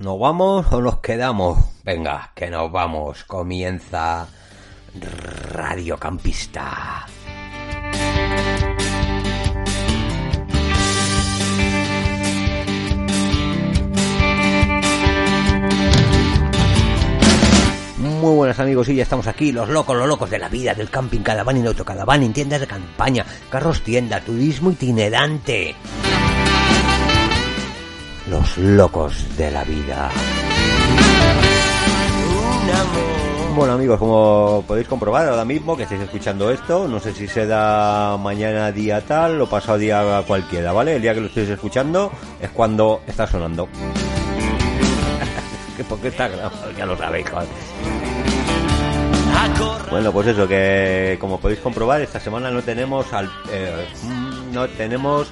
¿Nos vamos o nos quedamos? Venga, que nos vamos. Comienza Radio Campista. Muy buenas amigos, y ya estamos aquí, los locos, los locos de la vida, del camping, caravana y autocaravana, en tiendas de campaña, carros tienda, turismo itinerante los locos de la vida. Bueno amigos, como podéis comprobar ahora mismo que estáis escuchando esto, no sé si se da mañana día tal o pasado día cualquiera, ¿vale? El día que lo estéis escuchando es cuando está sonando. Porque está grabado, ya lo sabéis. Bueno, pues eso, que como podéis comprobar, esta semana no tenemos al, eh, no tenemos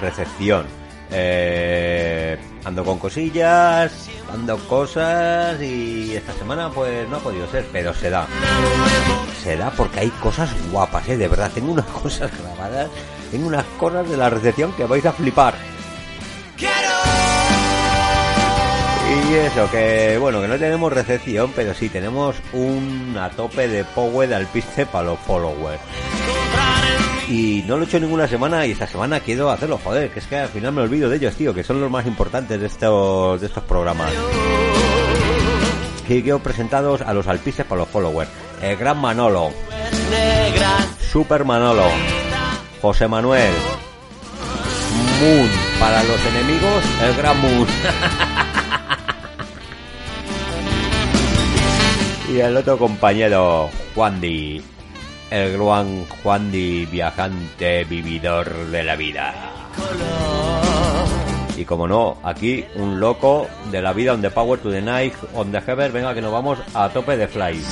recepción eh, ando con cosillas, ando cosas y esta semana pues no ha podido ser, pero se da. Se da porque hay cosas guapas, ¿eh? De verdad, tengo unas cosas grabadas, tengo unas cosas de la recepción que vais a flipar. Y eso, que bueno, que no tenemos recepción, pero sí tenemos un a tope de power de alpiste para los followers y no lo he hecho ninguna semana y esta semana quiero hacerlo, joder, que es que al final me olvido de ellos, tío, que son los más importantes de estos, de estos programas. Que quiero presentados a los alpistes para los followers. El Gran Manolo. Super Manolo. José Manuel. Moon. Para los enemigos, el Gran Moon. y el otro compañero, Juan Di el gran Juan Di, viajante, vividor de la vida. Y como no, aquí un loco de la vida on the power to the night, on the heaven, venga que nos vamos a tope de fly.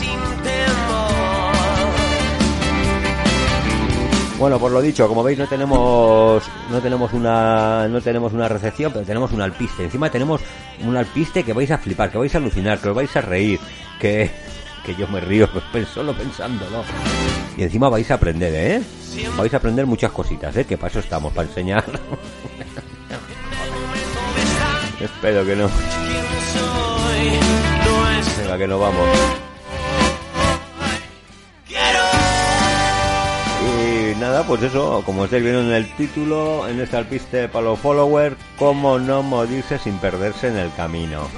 Bueno, por lo dicho, como veis no tenemos no tenemos una no tenemos una recepción, pero tenemos un alpiste. Encima tenemos un alpiste que vais a flipar, que vais a alucinar, que os vais a reír, que que yo me río solo pensándolo. Y encima vais a aprender, ¿eh? Vais a aprender muchas cositas, ¿eh? Que para eso estamos, para enseñar. Espero que no. Venga, que nos vamos. Y nada, pues eso, como estáis viendo en el título, en este alpiste para los followers, cómo no morirse sin perderse en el camino.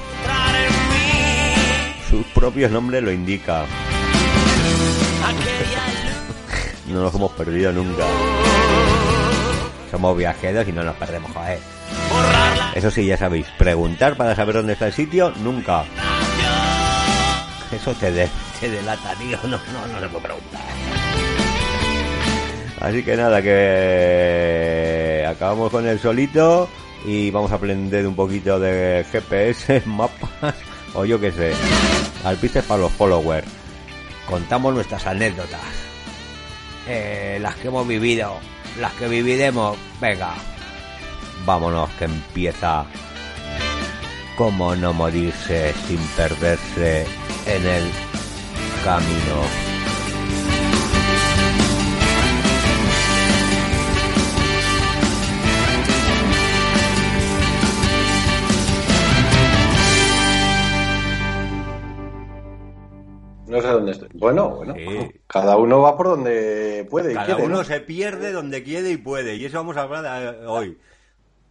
Su propio nombre lo indica. No nos hemos perdido nunca. Somos viajeros y no nos perdemos, joder. Eso sí, ya sabéis, preguntar para saber dónde está el sitio, nunca. Eso te, te delata, tío. No, no, no se puede preguntar. Así que nada, que acabamos con el solito y vamos a aprender un poquito de GPS, mapas o yo qué sé. Alpistes para los followers. Contamos nuestras anécdotas. Eh, las que hemos vivido, las que viviremos. Venga, vámonos que empieza. Cómo no morirse sin perderse en el camino. No sé dónde estoy. Bueno, bueno. Cada uno va por donde puede y cada uno se pierde donde quiere y puede. Y eso vamos a hablar hoy.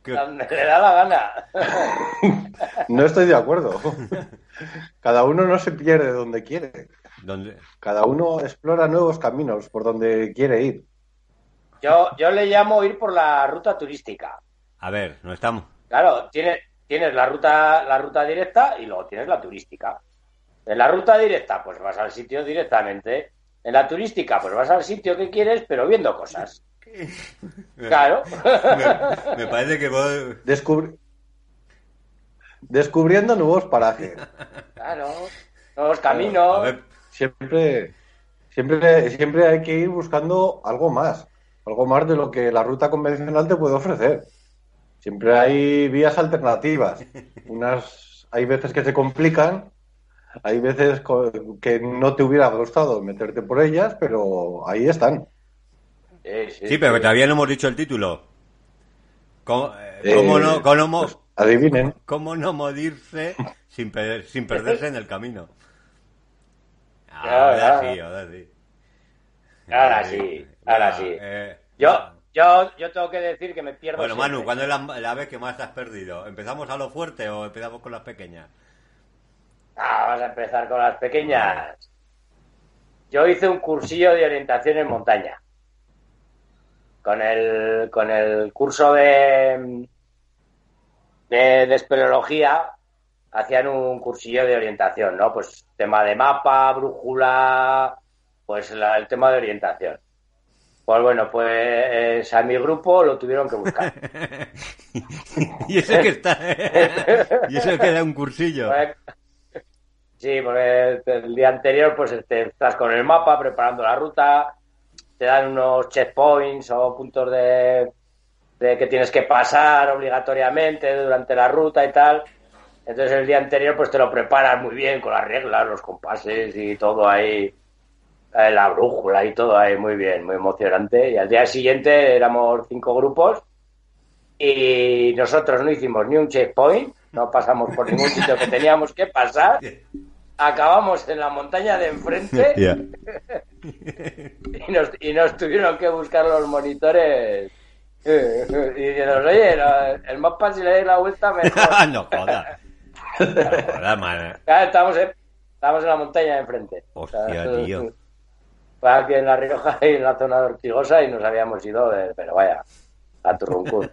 Donde le da la gana. no estoy de acuerdo. Cada uno no se pierde donde quiere. ¿Dónde? Cada uno explora nuevos caminos por donde quiere ir. Yo, yo le llamo ir por la ruta turística. A ver, no estamos. Claro, tienes, tienes la ruta, la ruta directa y luego tienes la turística. En la ruta directa, pues vas al sitio directamente. En la turística, pues vas al sitio que quieres, pero viendo cosas. Claro. Me, parece que. Descubrir... descubriendo nuevos parajes. Claro, nuevos caminos. A ver, Siempre, siempre, siempre hay que ir buscando algo más, algo más de lo que la ruta convencional te puede ofrecer. Siempre hay vías alternativas. Unas, hay veces que se complican, hay veces que no te hubiera gustado meterte por ellas, pero ahí están. Sí, sí, sí, pero que todavía no hemos dicho el título. ¿Cómo, eh, Eh, cómo no, cómo, no- pues, adivinen. cómo no morirse sin, per- sin perderse en el camino? Ahora sí, ahora sí. Ahora sí, ahora sí. eh, Yo, yo, yo tengo que decir que me pierdo. Bueno, siempre. Manu, ¿cuándo es la, la vez que más te has perdido? ¿Empezamos a lo fuerte o empezamos con las pequeñas? Ah, vamos a empezar con las pequeñas. Yo hice un cursillo de orientación en montaña. Con el, con el curso de, de, de espeleología hacían un cursillo de orientación, ¿no? Pues tema de mapa, brújula, pues la- el tema de orientación. Pues bueno, pues a mi grupo lo tuvieron que buscar. y eso que está. y eso que da un cursillo. Pues, Sí, porque el día anterior pues te estás con el mapa preparando la ruta, te dan unos checkpoints o puntos de, de que tienes que pasar obligatoriamente durante la ruta y tal. Entonces el día anterior pues te lo preparas muy bien con las reglas, los compases y todo ahí, eh, la brújula y todo ahí muy bien, muy emocionante. Y al día siguiente éramos cinco grupos y nosotros no hicimos ni un checkpoint, no pasamos por ningún sitio que teníamos que pasar. Acabamos en la montaña de enfrente Ya. y nos, y nos tuvieron que buscar los monitores. Y diciendo, oye, el mapa si le dais la vuelta mejor. no jodas. No jodas, man. Claro, estamos en, estamos en la montaña de enfrente. Hostia, tío. Fue aquí en La Rioja y en la zona de Ortigosa y nos habíamos ido, de- pero vaya, a Turruncún.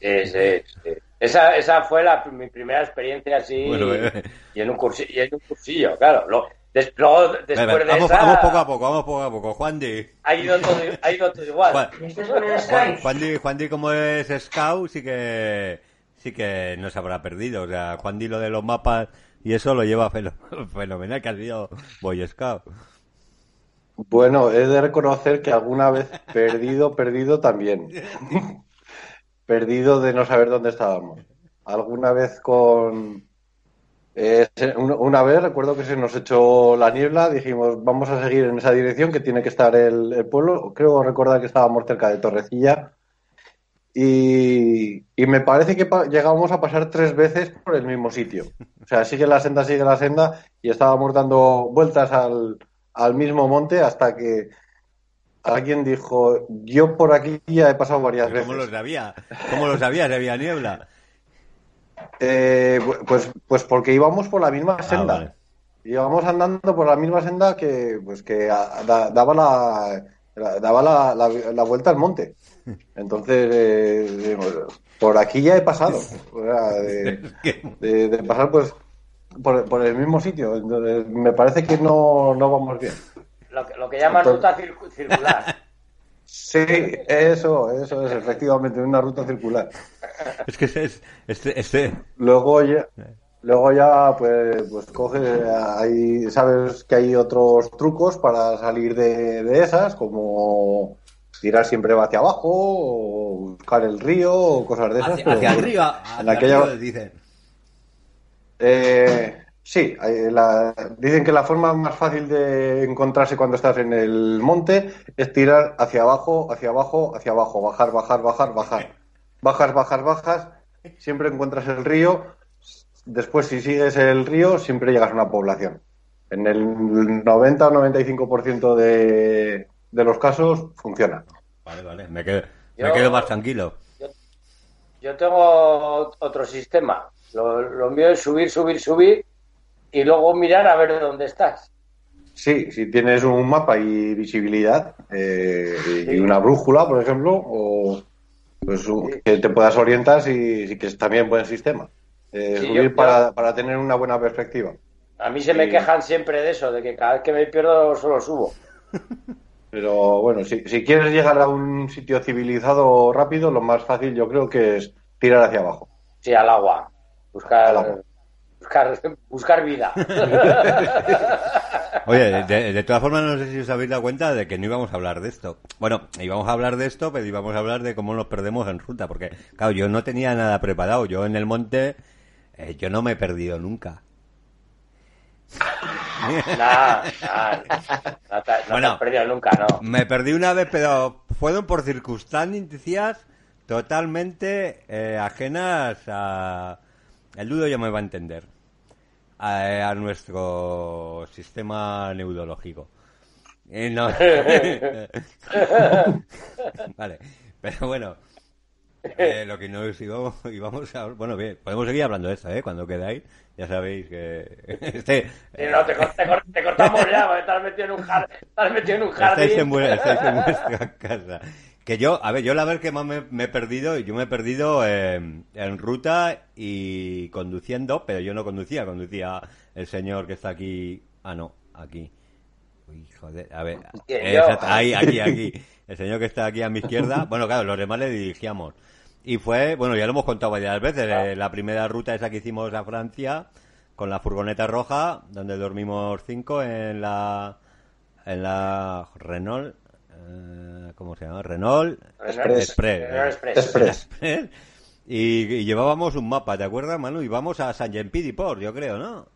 Sí, sí, sí. Esa, esa fue la, mi primera experiencia así Bueno, eh. y, en un cursillo, y en un cursillo, claro. Lo- des- luego, después Venga, de vamos, esa, vamos poco a poco, vamos poco a poco. Juan Di. ha ido todo, ha ido todo igual. Juan, Juan, Juan Di, Juan Di, como es scout, sí que sí que no se habrá perdido. O sea, Juan Di lo de los mapas y eso lo lleva feno- fenomenal, que ha sido Boy Scout. Bueno, he de reconocer que alguna vez perdido, perdido también. perdido de no saber dónde estábamos. Alguna vez con... eh, una- vez recuerdo que se nos echó la niebla, dijimos vamos a seguir en esa dirección que tiene que estar el, pueblo. Creo recordar que estábamos cerca de Torrecilla y, y me parece que pa- llegamos a pasar tres veces por el mismo sitio. O sea, sigue la senda, sigue la senda y estábamos dando vueltas al, al mismo monte hasta que alguien dijo, yo por aquí ya he pasado varias veces. ¿Cómo lo sabía? ¿Cómo lo sabía si había niebla? Eh, pues, pues porque íbamos por la misma Ah, senda. vale. Íbamos andando por la misma senda que, pues, que da- daba, la, la- daba la, la- la vuelta al monte. Entonces, eh, por aquí ya he pasado. O sea, de, de- de pasar pues por, por el mismo sitio. Entonces, me parece que no, no vamos bien. Lo, que, lo que llaman Entonces- ruta circu- circular. Sí, eso, eso es efectivamente una ruta circular. Es que ese es, este, este, Luego ya, luego ya pues, pues coge, ahí sabes que hay otros trucos para salir de, de esas, como tirar siempre hacia abajo, o buscar el río, o cosas de esas. hacia, pero hacia arriba, en hacia aquella- arriba, dicen. Eh, sí, hay la- dicen que la forma más fácil de encontrarse cuando estás en el monte es tirar hacia abajo, hacia abajo, hacia abajo, bajar, bajar, bajar, bajar. Bajas, bajas, bajas, siempre encuentras el río. Después, si sigues el río, siempre llegas a una población. En el 90 o 95% de, de los casos funciona. Vale, vale, me quedo, me Yo- quedo más tranquilo. Yo tengo otro sistema. Lo, lo mío es subir, subir, subir y luego mirar a ver dónde estás. Sí, si tienes un mapa y visibilidad eh, y una brújula, por ejemplo, o pues, que te puedas orientar si, si que es también buen sistema. Eh, Sí, subir yo- para, para tener una buena perspectiva. A mí se me quejan siempre de eso, de que cada vez que me pierdo solo subo. Pero bueno, si, si quieres llegar a un sitio civilizado rápido, lo más fácil yo creo que es tirar hacia abajo. Sí, al agua. Buscar, buscar, buscar vida. Oye, de, de todas formas, no sé si os habéis dado cuenta de que no íbamos a hablar de esto. Bueno, íbamos a hablar de esto, pero íbamos a hablar de cómo nos perdemos en ruta, porque, claro, yo no tenía nada preparado. Yo en el monte, eh, yo no me he perdido nunca. No te, no te Bueno. has perdido nunca, ¿no? Me perdí una vez, pero fueron por circunstancias totalmente eh, ajenas a... El dudo ya me va a entender. A, a nuestro sistema neurológico. Eh, no. vale, pero bueno. eh, lo que nos íbamos, íbamos a... Bueno, bien, podemos seguir hablando de esto, ¿eh? Cuando queráis. Ya sabéis que... Este, Sí, no, te, cor- te cor- te cortamos ya, porque estás metido en un jardín. Estás metido en un jardín. Estáis en, estáis en vuestra casa. Que yo, a ver, yo la vez que más me, me he perdido, yo me he perdido eh, en ruta y conduciendo, pero yo no conducía, conducía el señor que está aquí. Ah, no, aquí. Uy, joder, a ver. ¿Quién, eh, exacto, ahí, aquí, aquí. El señor que está aquí a mi izquierda. Bueno, claro, los demás le dirigíamos. Y fue, bueno, ya lo hemos contado varias veces, eh, la primera ruta esa que hicimos a Francia, con la furgoneta roja, donde dormimos cinco en la, en la Renault, eh, ¿cómo se llama? Renault Express. Renault Express. Express. Express. Y, y llevábamos un mapa, ¿te acuerdas, Manu? Y vamos a San Port, yo creo, ¿no?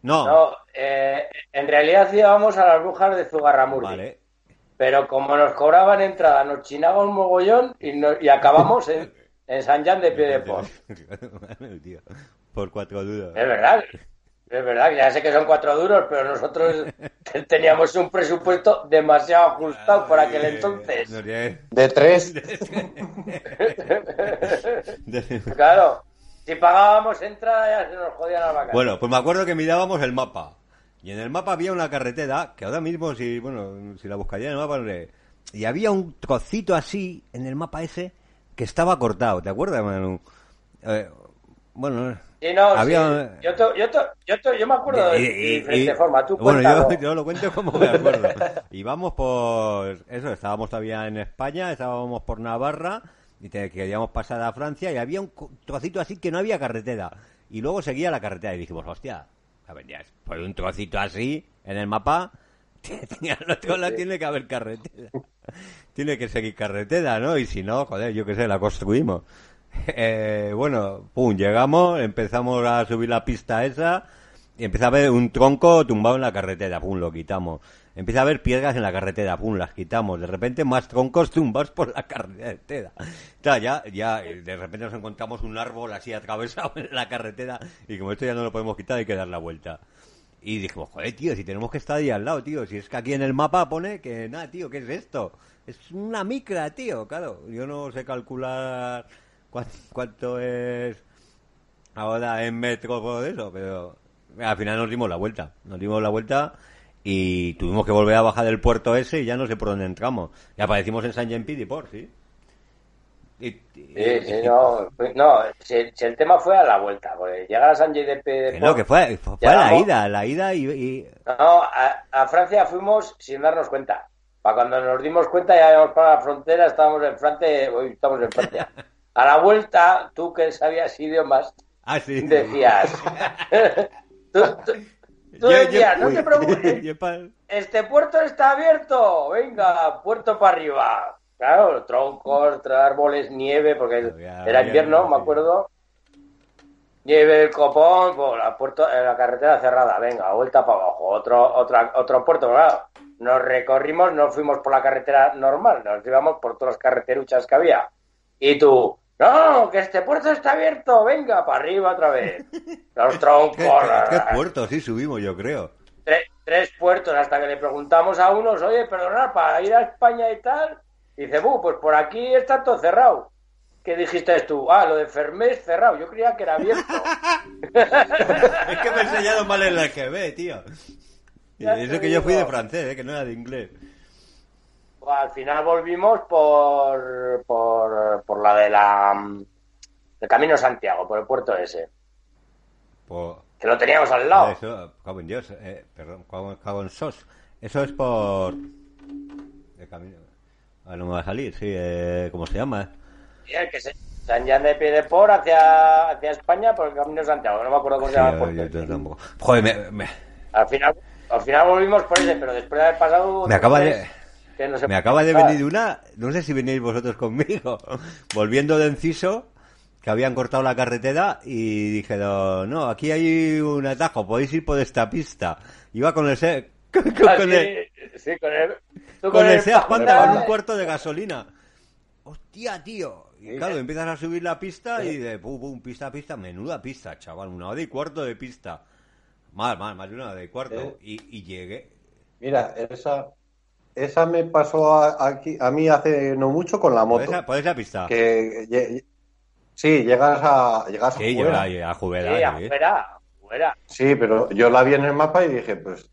No, No, eh, en realidad íbamos a las brujas de Zugarramurdi. vale. Pero como nos cobraban entrada, nos chinaba un mogollón y, no- y acabamos en, en San Jan de Piedeport. Tío, Por cuatro duros. Es verdad, es verdad, que ya sé que son cuatro duros, pero nosotros teníamos un presupuesto demasiado ajustado por aquel entonces. Tiene- De tres. Claro, si pagábamos entrada ya se nos jodían las vacas. Bueno, pues me acuerdo que mirábamos el mapa. Y en el mapa había una carretera, que ahora mismo, si bueno si la buscaría en el mapa, no sé. Y había un trocito así, en el mapa ese, que estaba cortado. ¿Te acuerdas, Manu? Eh, bueno, Sí, no, había- sí. Yo, te- yo, te- yo, te- yo me acuerdo de, diferente forma. Tú bueno, yo, lo cuento como me acuerdo. Y vamos por eso, estábamos todavía en España, estábamos por Navarra y te, queríamos pasar a Francia y había un trocito así que no había carretera. Y luego seguía la carretera y dijimos, hostia, por un trocito así en el mapa, tiene que haber carretera. Tiene que seguir carretera, ¿no? Y si no, joder, yo qué sé, la construimos. Eh, bueno, pum, llegamos, empezamos a subir la pista esa y empieza a haber un tronco tumbado en la carretera, pum, lo quitamos. Empieza a haber piedras en la carretera, pum, las quitamos. De repente más troncos tumbados por la carretera. Ya, ya, eh, de repente nos encontramos un árbol así atravesado en la carretera y como esto ya no lo podemos quitar hay que dar la vuelta. Y dijimos, joder, tío, si tenemos que estar ahí al lado, tío. Si es que aquí en el mapa pone que, nada, tío, ¿qué es esto? Es una micra, tío, claro. Yo no sé calcular cuán- cuánto es ahora en metros o eso, pero al final nos dimos la vuelta. Nos dimos la vuelta y tuvimos que volver a bajar del puerto ese y ya no sé por dónde entramos. Y aparecimos en San Jean Pied Port, sí. Y, y- Sí, sí, no, no si, si el tema fue a la vuelta, porque llegar a San Jean de no, que fue, fue, fue Ya, la ida, la ida y, y- No, a, a Francia fuimos sin darnos cuenta. Para cuando nos dimos cuenta ya íbamos para la frontera, estábamos en Francia, hoy estamos en Francia. A la vuelta, tú que sabías idiomas, Ah, sí. decías... tú, tú- tú Yo- yo- decías, no uy, te preocupes, este puerto está abierto, venga, puerto para arriba. Claro, troncos, árboles, nieve, porque era invierno, me acuerdo. Nieve, el copón, pues, la, puerto, eh, la carretera cerrada, venga, vuelta para abajo, otro, otra, otro puerto, claro. Nos recorrimos, no fuimos por la carretera normal, nos íbamos por todas las carreteruchas que había. Y tú, no, que este puerto está abierto, venga, para arriba otra vez. Los troncos. ¿Qué, qué- qué puerto? Sí, subimos, yo creo. tres, tres puertos hasta que le preguntamos a unos, oye, perdonad, para ir a España y tal. Y dice, "Bu, pues por aquí está todo cerrado. ¿Qué dijiste tú? Ah, lo de Fermés cerrado. Yo creía que era abierto. Es que me he enseñado mal el EGB, tío. Y Eso que yo fui de francés, eh, que no era de inglés. Pues al final volvimos por, por, por la de la el Camino Santiago, por el puerto ese. Por... Que lo teníamos al lado. Eso, cago en Dios, eh, perdón, cago, en sos. Eso es por... De camino... Ah, no me va a salir, sí, eh, ¿cómo se llama? Y el que se, San Jan de Piedeport hacia, hacia España por el Camino Santiago. No me acuerdo cómo se llama el Sí, puerto yo- yo tampoco. Joder, me, me- Al final, al final volvimos por ese, pero después de haber pasado. Me acaba de- no se me acaba de venir una, no sé si venís vosotros conmigo, volviendo de Enciso, que habían cortado la carretera y dije, no, no, aquí hay un atajo, podéis ir por esta pista. Iba con el, se- con, Ah, con sí, el, sí, con el. tú con el Panda, con un cuarto de gasolina. Hostia, tío. Y claro, empiezas a subir la pista y de pum, pum, pista a pista, menuda pista, chaval, una hora y cuarto de pista. Más, más, más de una hora y cuarto. Y, y llegué. Mira, esa, esa me pasó a, aquí, a mí hace no mucho con la ¿Por moto. por esa pista? Que sí, llegas a llegas a Sí, yo Juera. a, a Sí, pero yo la vi en el mapa y dije, pues,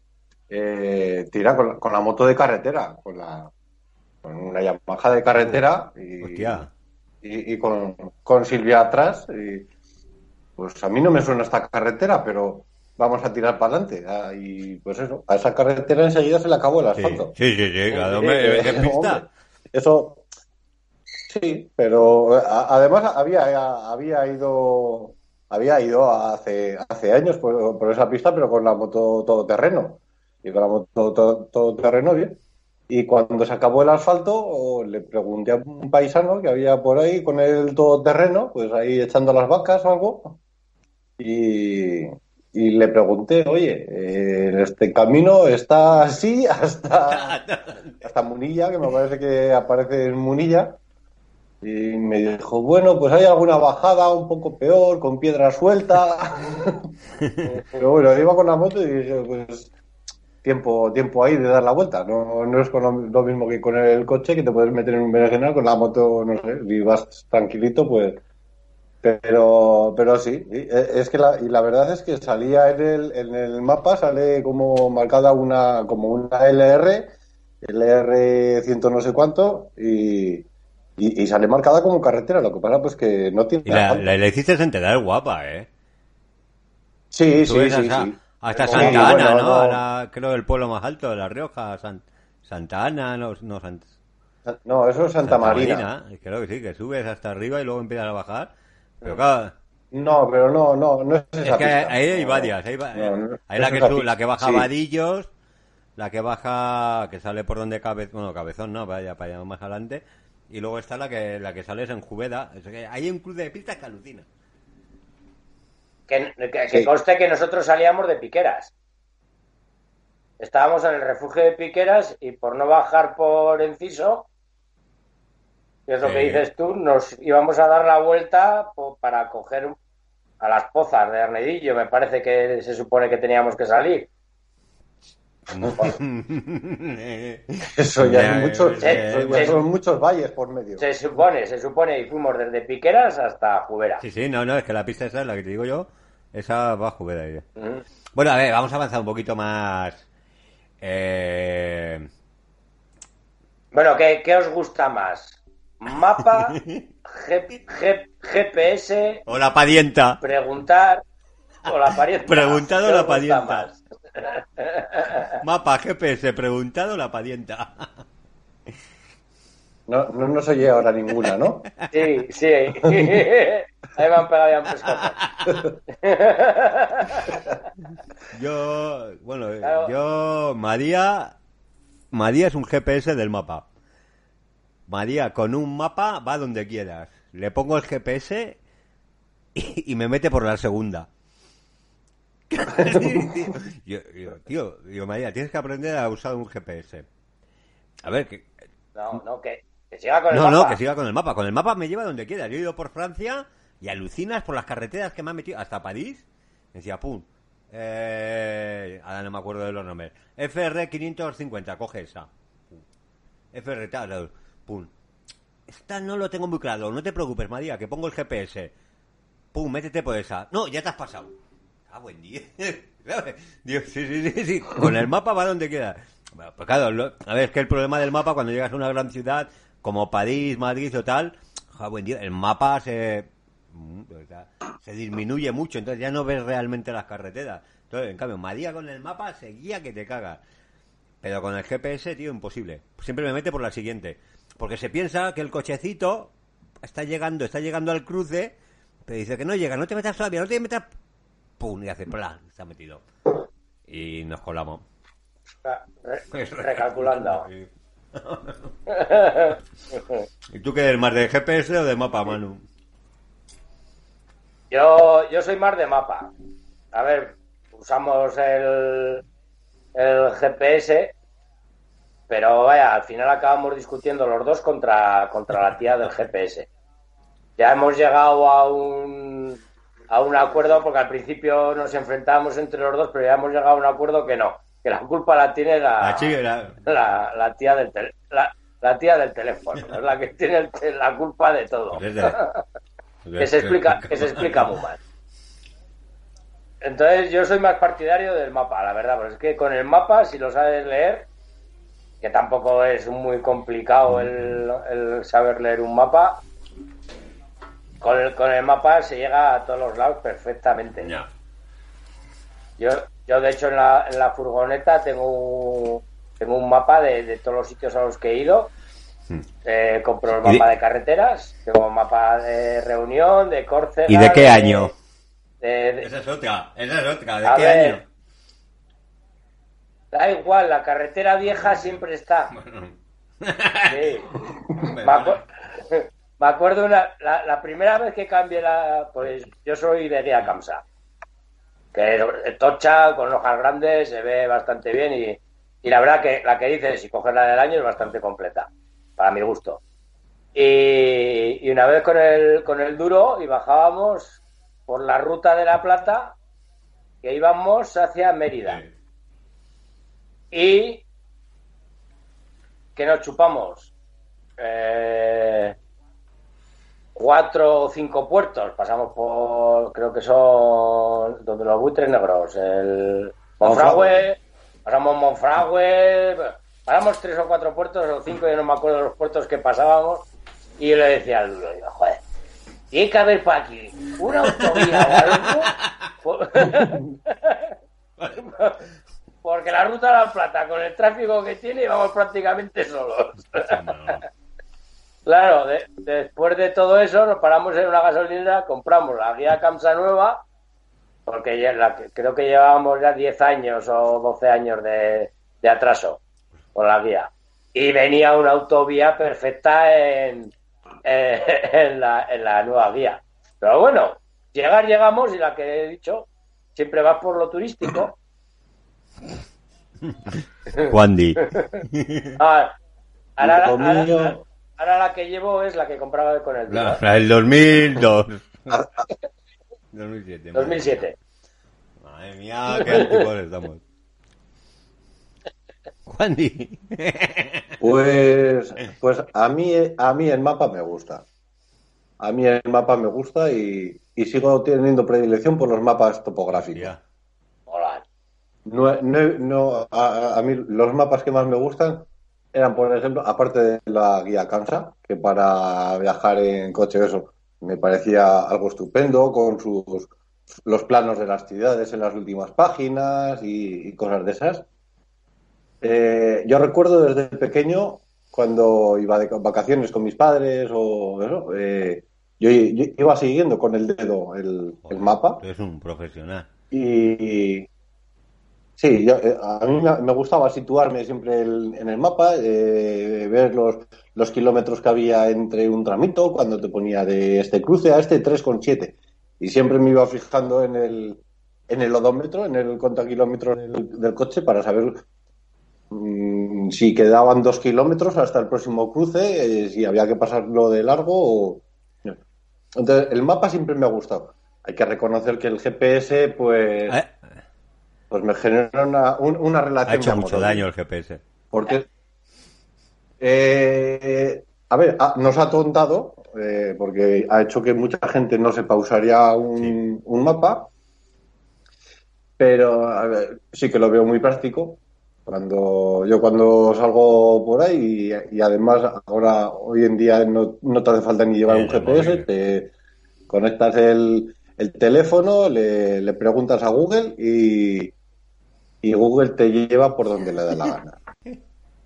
eh, tira con la, con la moto de carretera, con la con una Yamaha de carretera y, Hostia. y, y con, con Silvia atrás. Y, pues a mí no me suena esta carretera, pero vamos a tirar para adelante. Ah, Y pues eso, a esa carretera enseguida se le acabó el asfalto. sí, sí, sí, Eh, hombre, eh, ¿qué pista? hombre, eso sí, pero a- además había había ido había ido hace hace años por, por esa pista, pero con la moto todoterreno y con la moto todo, todoterreno bien. Y cuando se acabó el asfalto, le pregunté a un paisano que había por ahí con el todoterreno, pues ahí echando las vacas o algo, y, y le pregunté, oye, eh, este camino está así hasta, hasta Munilla, que me parece que aparece en Munilla. Y me dijo, bueno, pues hay alguna bajada un poco peor, con piedra suelta. Pero bueno, iba con la moto y dije, pues tiempo, tiempo ahí de dar la vuelta. No, no es con lo, mismo que con el coche, que te puedes meter en un berenjenal, con la moto, no sé, y vas tranquilito, pues. Pero, pero sí, e- es que la, y la verdad es que salía en el, en el mapa, sale como marcada una, como una LR, LR ciento no sé cuánto, y, y, y sale marcada como carretera. Lo que pasa pues que no tiene Y la, la, la hiciste enterar guapa, ¿eh? Sí, sí, sí, hasta, sí. hasta Sí, Santa Ana, bueno, ¿no? no. Ahora creo el pueblo más alto de La Rioja, San- Santa Ana, no, no San- No, eso es Santa, Marina. Creo que sí, que subes hasta arriba y luego empiezas a bajar. Pero claro, No, pero no, no, no es es que pista. ahí hay varias. Hay, va- no, no, hay no la, es que la que baja Sí. Vadillos, la que baja, que sale por donde cabe, bueno, cabezón, no, vaya para allá más adelante. Y luego está la que la que sales en Jubeda. Es que hay un club de pistas que alucina. Que, que- conste que nosotros salíamos de Piqueras. Estábamos en el refugio de Piqueras y por no bajar por Enciso, que es lo que dices tú, nos íbamos a dar la vuelta para coger a las pozas de Arnedillo, me parece que se supone que teníamos que salir. Eso ya Ya, es muchos, ya, eso ya. ya son muchos valles por medio. Se supone, se supone, y fuimos desde Piqueras hasta Jubera. Sí, sí, no, no, es que la pista esa es la que te digo yo. Esa va a ahí. Ujú. Bueno, a ver, vamos a avanzar un poquito más. Eh... Bueno, ¿qué, qué os gusta más? ¿Mapa, G- G- GPS, O la padienta. preguntar o la parienta? Preguntado ¿Qué la más? Mapa, GPS, preguntado la padienta. No, no nos oye ahora ninguna, ¿no? Sí, sí. Ahí un pescozo. Yo, bueno, Claro. yo, María, María es un GPS del mapa. María con un mapa va donde quieras. Le pongo el GPS y, y me mete por la segunda. yo, yo, tío, digo, María, tienes que aprender a usar un GPS. A ver, que, No, no, que, que siga con el no, no, mapa. que siga con el mapa. Con el mapa me lleva donde quiera. Yo he ido por Francia y alucinas por las carreteras que me han metido. Hasta París. Decía, pum. Eh, ahora no me acuerdo de los nombres. FR 550, coge esa. FR tal, pum. Esta no lo tengo muy claro. No te preocupes, María, que pongo el GPS. Pum, métete por esa. No, ya te has pasado. Ah, buen día. Sí, sí, sí. Con el mapa va donde quiera. Bueno, pues claro, lo- a ver, es que el problema del mapa cuando llegas a una gran ciudad como París, Madrid o tal, ja, buen día, el mapa se mm, se disminuye mucho, entonces ya no ves realmente las carreteras. Entonces, en cambio, María con el mapa seguía que te cagas. Pero con el GPS, tío, imposible. Siempre me mete por la siguiente. Porque se piensa que el cochecito está llegando, está llegando al cruce, pero dice que no llega, no te metas todavía, no te metas. ¡Pum! Y hace plan, se ha metido. Y nos colamos. Re- recalculando. ¿Y tú qué eres más de GPS o de mapa, Manu? Yo, yo soy más de mapa. A ver, usamos el, el GPS, pero vaya, al final acabamos discutiendo los dos contra, contra la tía del GPS. Ya hemos llegado a un, a un acuerdo, porque al principio nos enfrentábamos entre los dos, pero ya hemos llegado a un acuerdo que no, que la culpa la tiene la, La chica, la- la, la tía del tel- la, la tía del teléfono, es la que tiene el la culpa de todo. que se explica, que se explica muy mal. Entonces yo soy más partidario del mapa, la verdad, porque es que con el mapa, si lo sabes leer, que tampoco es muy complicado el, el saber leer un mapa, con el, con el mapa se llega a todos los lados perfectamente. Ya. Yo, yo de hecho en la, en la furgoneta tengo un, tengo un mapa de, de todos los sitios a los que he ido. Hmm. Eh, compro el ¿Y de- mapa de carreteras, tengo un mapa de reunión, de Córcega. ¿Y de qué año? de- de- Esa es otra, esa es otra. ¿De A qué ver. año? Da igual, la carretera vieja siempre está. Bueno. Sí. Me, acu- me acuerdo una, la, la primera vez que cambié la. Pues yo soy de guía Camsa. Que tocha, con hojas grandes, se ve bastante bien y, y la verdad que la que dices, si coges la del año, es bastante completa, para mi gusto. Y, y una vez con el, con el duro y bajábamos por la ruta de la Plata, que íbamos hacia Mérida. Y que nos chupamos eh, cuatro o cinco puertos. Pasamos por, creo que son donde los buitres negros, el Monfragüe, pasamos Monfragüe, pasamos tres o cuatro puertos o cinco, yo no me acuerdo de los puertos que pasábamos. Y yo le decía al duro, joder, tiene que haber por aquí una autovía o algo. por- Porque la ruta de la Plata, con el tráfico que tiene, vamos prácticamente solos. Claro, de- después de todo eso, nos paramos en una gasolinera, compramos la guía Camsa nueva, porque ya la que- creo que llevábamos ya 10 años o 12 años de, de atraso con la guía. Y venía una autovía perfecta en, en, en la, en la nueva guía. Pero bueno, llegar llegamos y la que he dicho, siempre vas por lo turístico. Juandi. Ah, ahora, Hijo ahora- mío. ahora- ahora la que llevo es la que compraba con el La, la del 2002. 2007. madre 2007. mía. Madre mía, qué antiguos estamos. Juandi. Pues, pues a mí, a mí el mapa me gusta. A mí el mapa me gusta y, y sigo teniendo predilección por los mapas topográficos. No, no, no, a, a mí los mapas que más me gustan eran, por ejemplo, aparte de la guía Kansa, que para viajar en coche eso me parecía algo estupendo, con sus los planos de las ciudades en las últimas páginas y, y cosas de esas. Eh, yo recuerdo desde pequeño, cuando iba de vacaciones con mis padres o eso, eh, yo, yo iba siguiendo con el dedo el, el mapa. Tú eres un profesional. Y sí, yo, eh, a mí me, gustaba situarme siempre el- en el mapa, eh, ver los, los kilómetros que había entre un tramito, cuando te ponía de este cruce a este 3,7. Y siempre me iba fijando en el, en el odómetro, en el contakilómetro del, del coche para saber mm, si quedaban dos kilómetros hasta el próximo cruce, eh, si había que pasarlo de largo o... Entonces, el mapa siempre me ha gustado. Hay que reconocer que el GPS, pues, Eh, pues me genera una, un- una relación. Ha hecho de mucho daño el GPS. Porque, eh, a ver, nos ha tontado, eh, porque ha hecho que mucha gente no sepa usar ya un, un mapa, pero a ver, sí que lo veo muy práctico. Cuando yo cuando salgo por ahí y, y además ahora hoy en día no, no te hace falta ni llevar Sí, un GPS, te conectas el, el teléfono, le, le preguntas a Google y, y Google te lleva por donde le da la gana.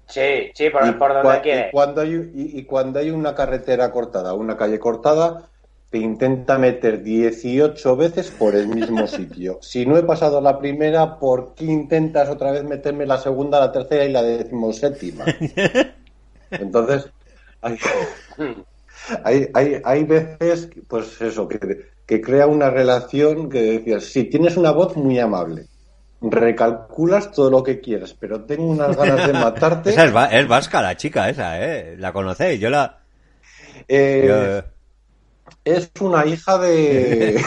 Sí, sí, por, Y, por donde cua- quiere. y cuando hay, y, y cuando hay una carretera cortada, una calle cortada, te intenta meter 18 veces por el mismo sitio. Si no he pasado la primera, ¿por qué intentas otra vez meterme la segunda, la tercera y la decimoséptima? Entonces, hay, hay, hay, hay veces, pues eso, que, que crea una relación que decías, sí, tienes una voz muy amable, recalculas todo lo que quieras, pero tengo unas ganas de matarte. Esa es, va- es vasca la chica esa, ¿eh? La conocéis, yo la... Eh, yo- es una hija de...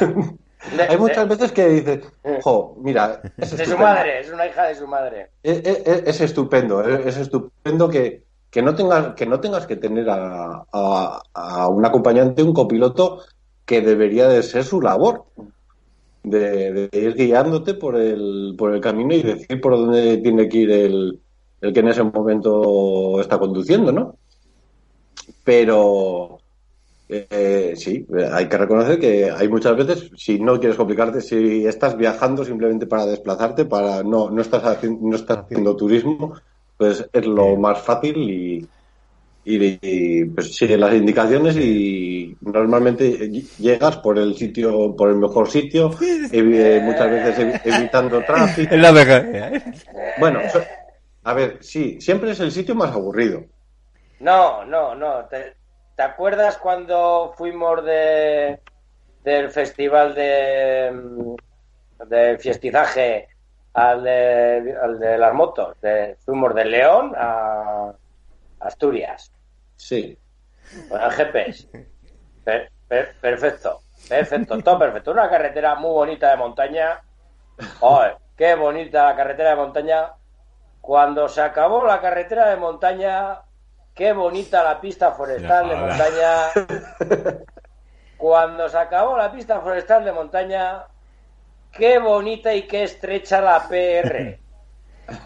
Hay muchas veces que dices, jo, mira, es de su madre, es una hija de su madre. Es, es- es estupendo, es, es estupendo que, que no tengas que no tengas que tener a, a- a un acompañante, un copiloto que debería de ser su labor, de, de ir guiándote por el, por el camino y decir por dónde tiene que ir el, el que en ese momento está conduciendo, ¿no? Pero eh, sí, hay que reconocer que hay muchas veces, si no quieres complicarte, si estás viajando simplemente para desplazarte, para no, no estás haciendo, no estás haciendo turismo, pues es lo más fácil y, y, y, pues sigue las indicaciones y normalmente llegas por el sitio, por el mejor sitio, evi- eh, muchas veces evi- evitando tráfico. La. ¿eh? Bueno, so- a ver, sí, siempre es el sitio más aburrido. No, no, no. ¿Te, te acuerdas cuando fuimos de del festival de, mm, de fiestizaje al de, al de las motos? De, fuimos de León a Asturias. Sí. Con el GPS. Per- per- perfecto. Perfecto. Todo perfecto. Una carretera muy bonita de montaña. ¡Ay! ¡Qué bonita la carretera de montaña! Cuando se acabó la carretera de montaña, qué bonita la pista forestal de montaña. Cuando se acabó la pista forestal de montaña, qué bonita y qué estrecha la PR.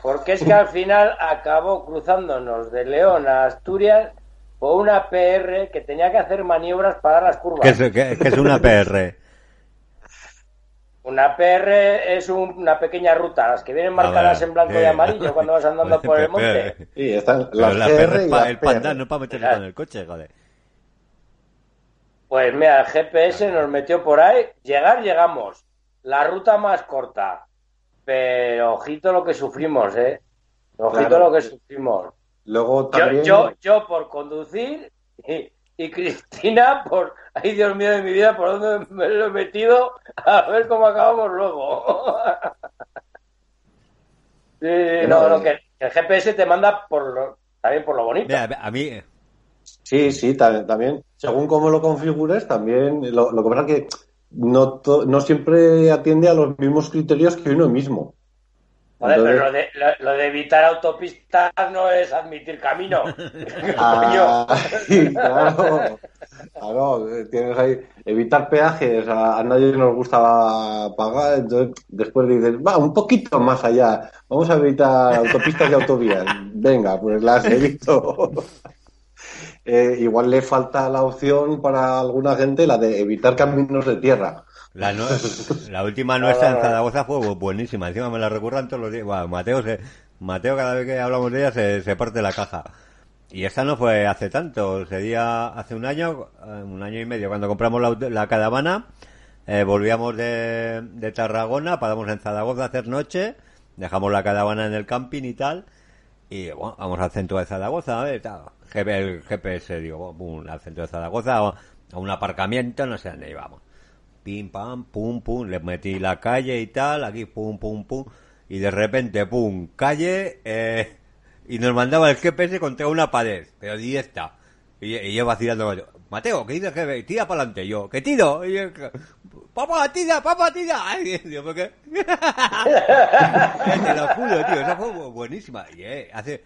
Porque es que al final acabó cruzándonos de León a Asturias por una PR que tenía que hacer maniobras para las curvas. Que es, una PR. Una PR es un- una pequeña ruta, las que vienen marcadas ver, en blanco y amarillo cuando vas andando por el monte. Sí, están las la PR PR y las el PR. pandán, no para meterse Claro. con el coche, joder. Pues mira, el GPS nos metió por ahí. Llegar, llegamos. La ruta más corta. Pero ojito lo que sufrimos, ¿eh? Ojito Claro. lo que sufrimos. Luego Yo, también... yo, yo por conducir y, y Cristina por... Ay, Dios mío de mi vida, por dónde me lo he metido a ver cómo acabamos luego. Sí, no, no, que el GPS te manda por lo, también por lo bonito. Mira, a mí, Sí, sí, ta- también, según cómo lo configures, también lo, lo que pasa es que no, to- no siempre atiende a los mismos criterios que uno mismo. Joder, Entonces- pero lo de, lo, lo de evitar autopistas no es admitir camino. Ah, claro, claro, tienes ahí, evitar peajes, a, a nadie nos gusta pagar, entonces después dices, va, un poquito más allá, vamos a evitar autopistas y autovías, venga, pues las evito. Eh, igual le falta la opción para alguna gente, la de evitar caminos de tierra. La, no- la última nuestra en Zaragoza fue bu- buenísima. Encima me la recurran todos los días. Bueno, Mateo, se, Mateo cada vez que hablamos de ella se, se parte la caja. Y esta no fue hace tanto, sería hace un año, eh, un año y medio, cuando compramos la, la caravana, eh, volvíamos de, de Tarragona, paramos en Zaragoza a hacer noche, dejamos la caravana en el camping y tal, y bueno, vamos al centro de Zaragoza, a ver, tal. GPS, digo, pum, al centro de Zaragoza, a un aparcamiento, no sé dónde íbamos. Pim, pam, pum, pum, le metí la calle y tal, aquí pum, pum, pum, y de repente, pum, calle, eh, y nos mandaba el GPS contra una pared, pero directa. Y, y yo vacilando, Mateo, ¿qué dice el jefe? Tira para adelante, yo, ¿qué tiro? Papá, tira, papá, tira. Ay, digo, ¿por qué? Te lo juro, tío, esa fue bu- buenísima. Y, eh, hace...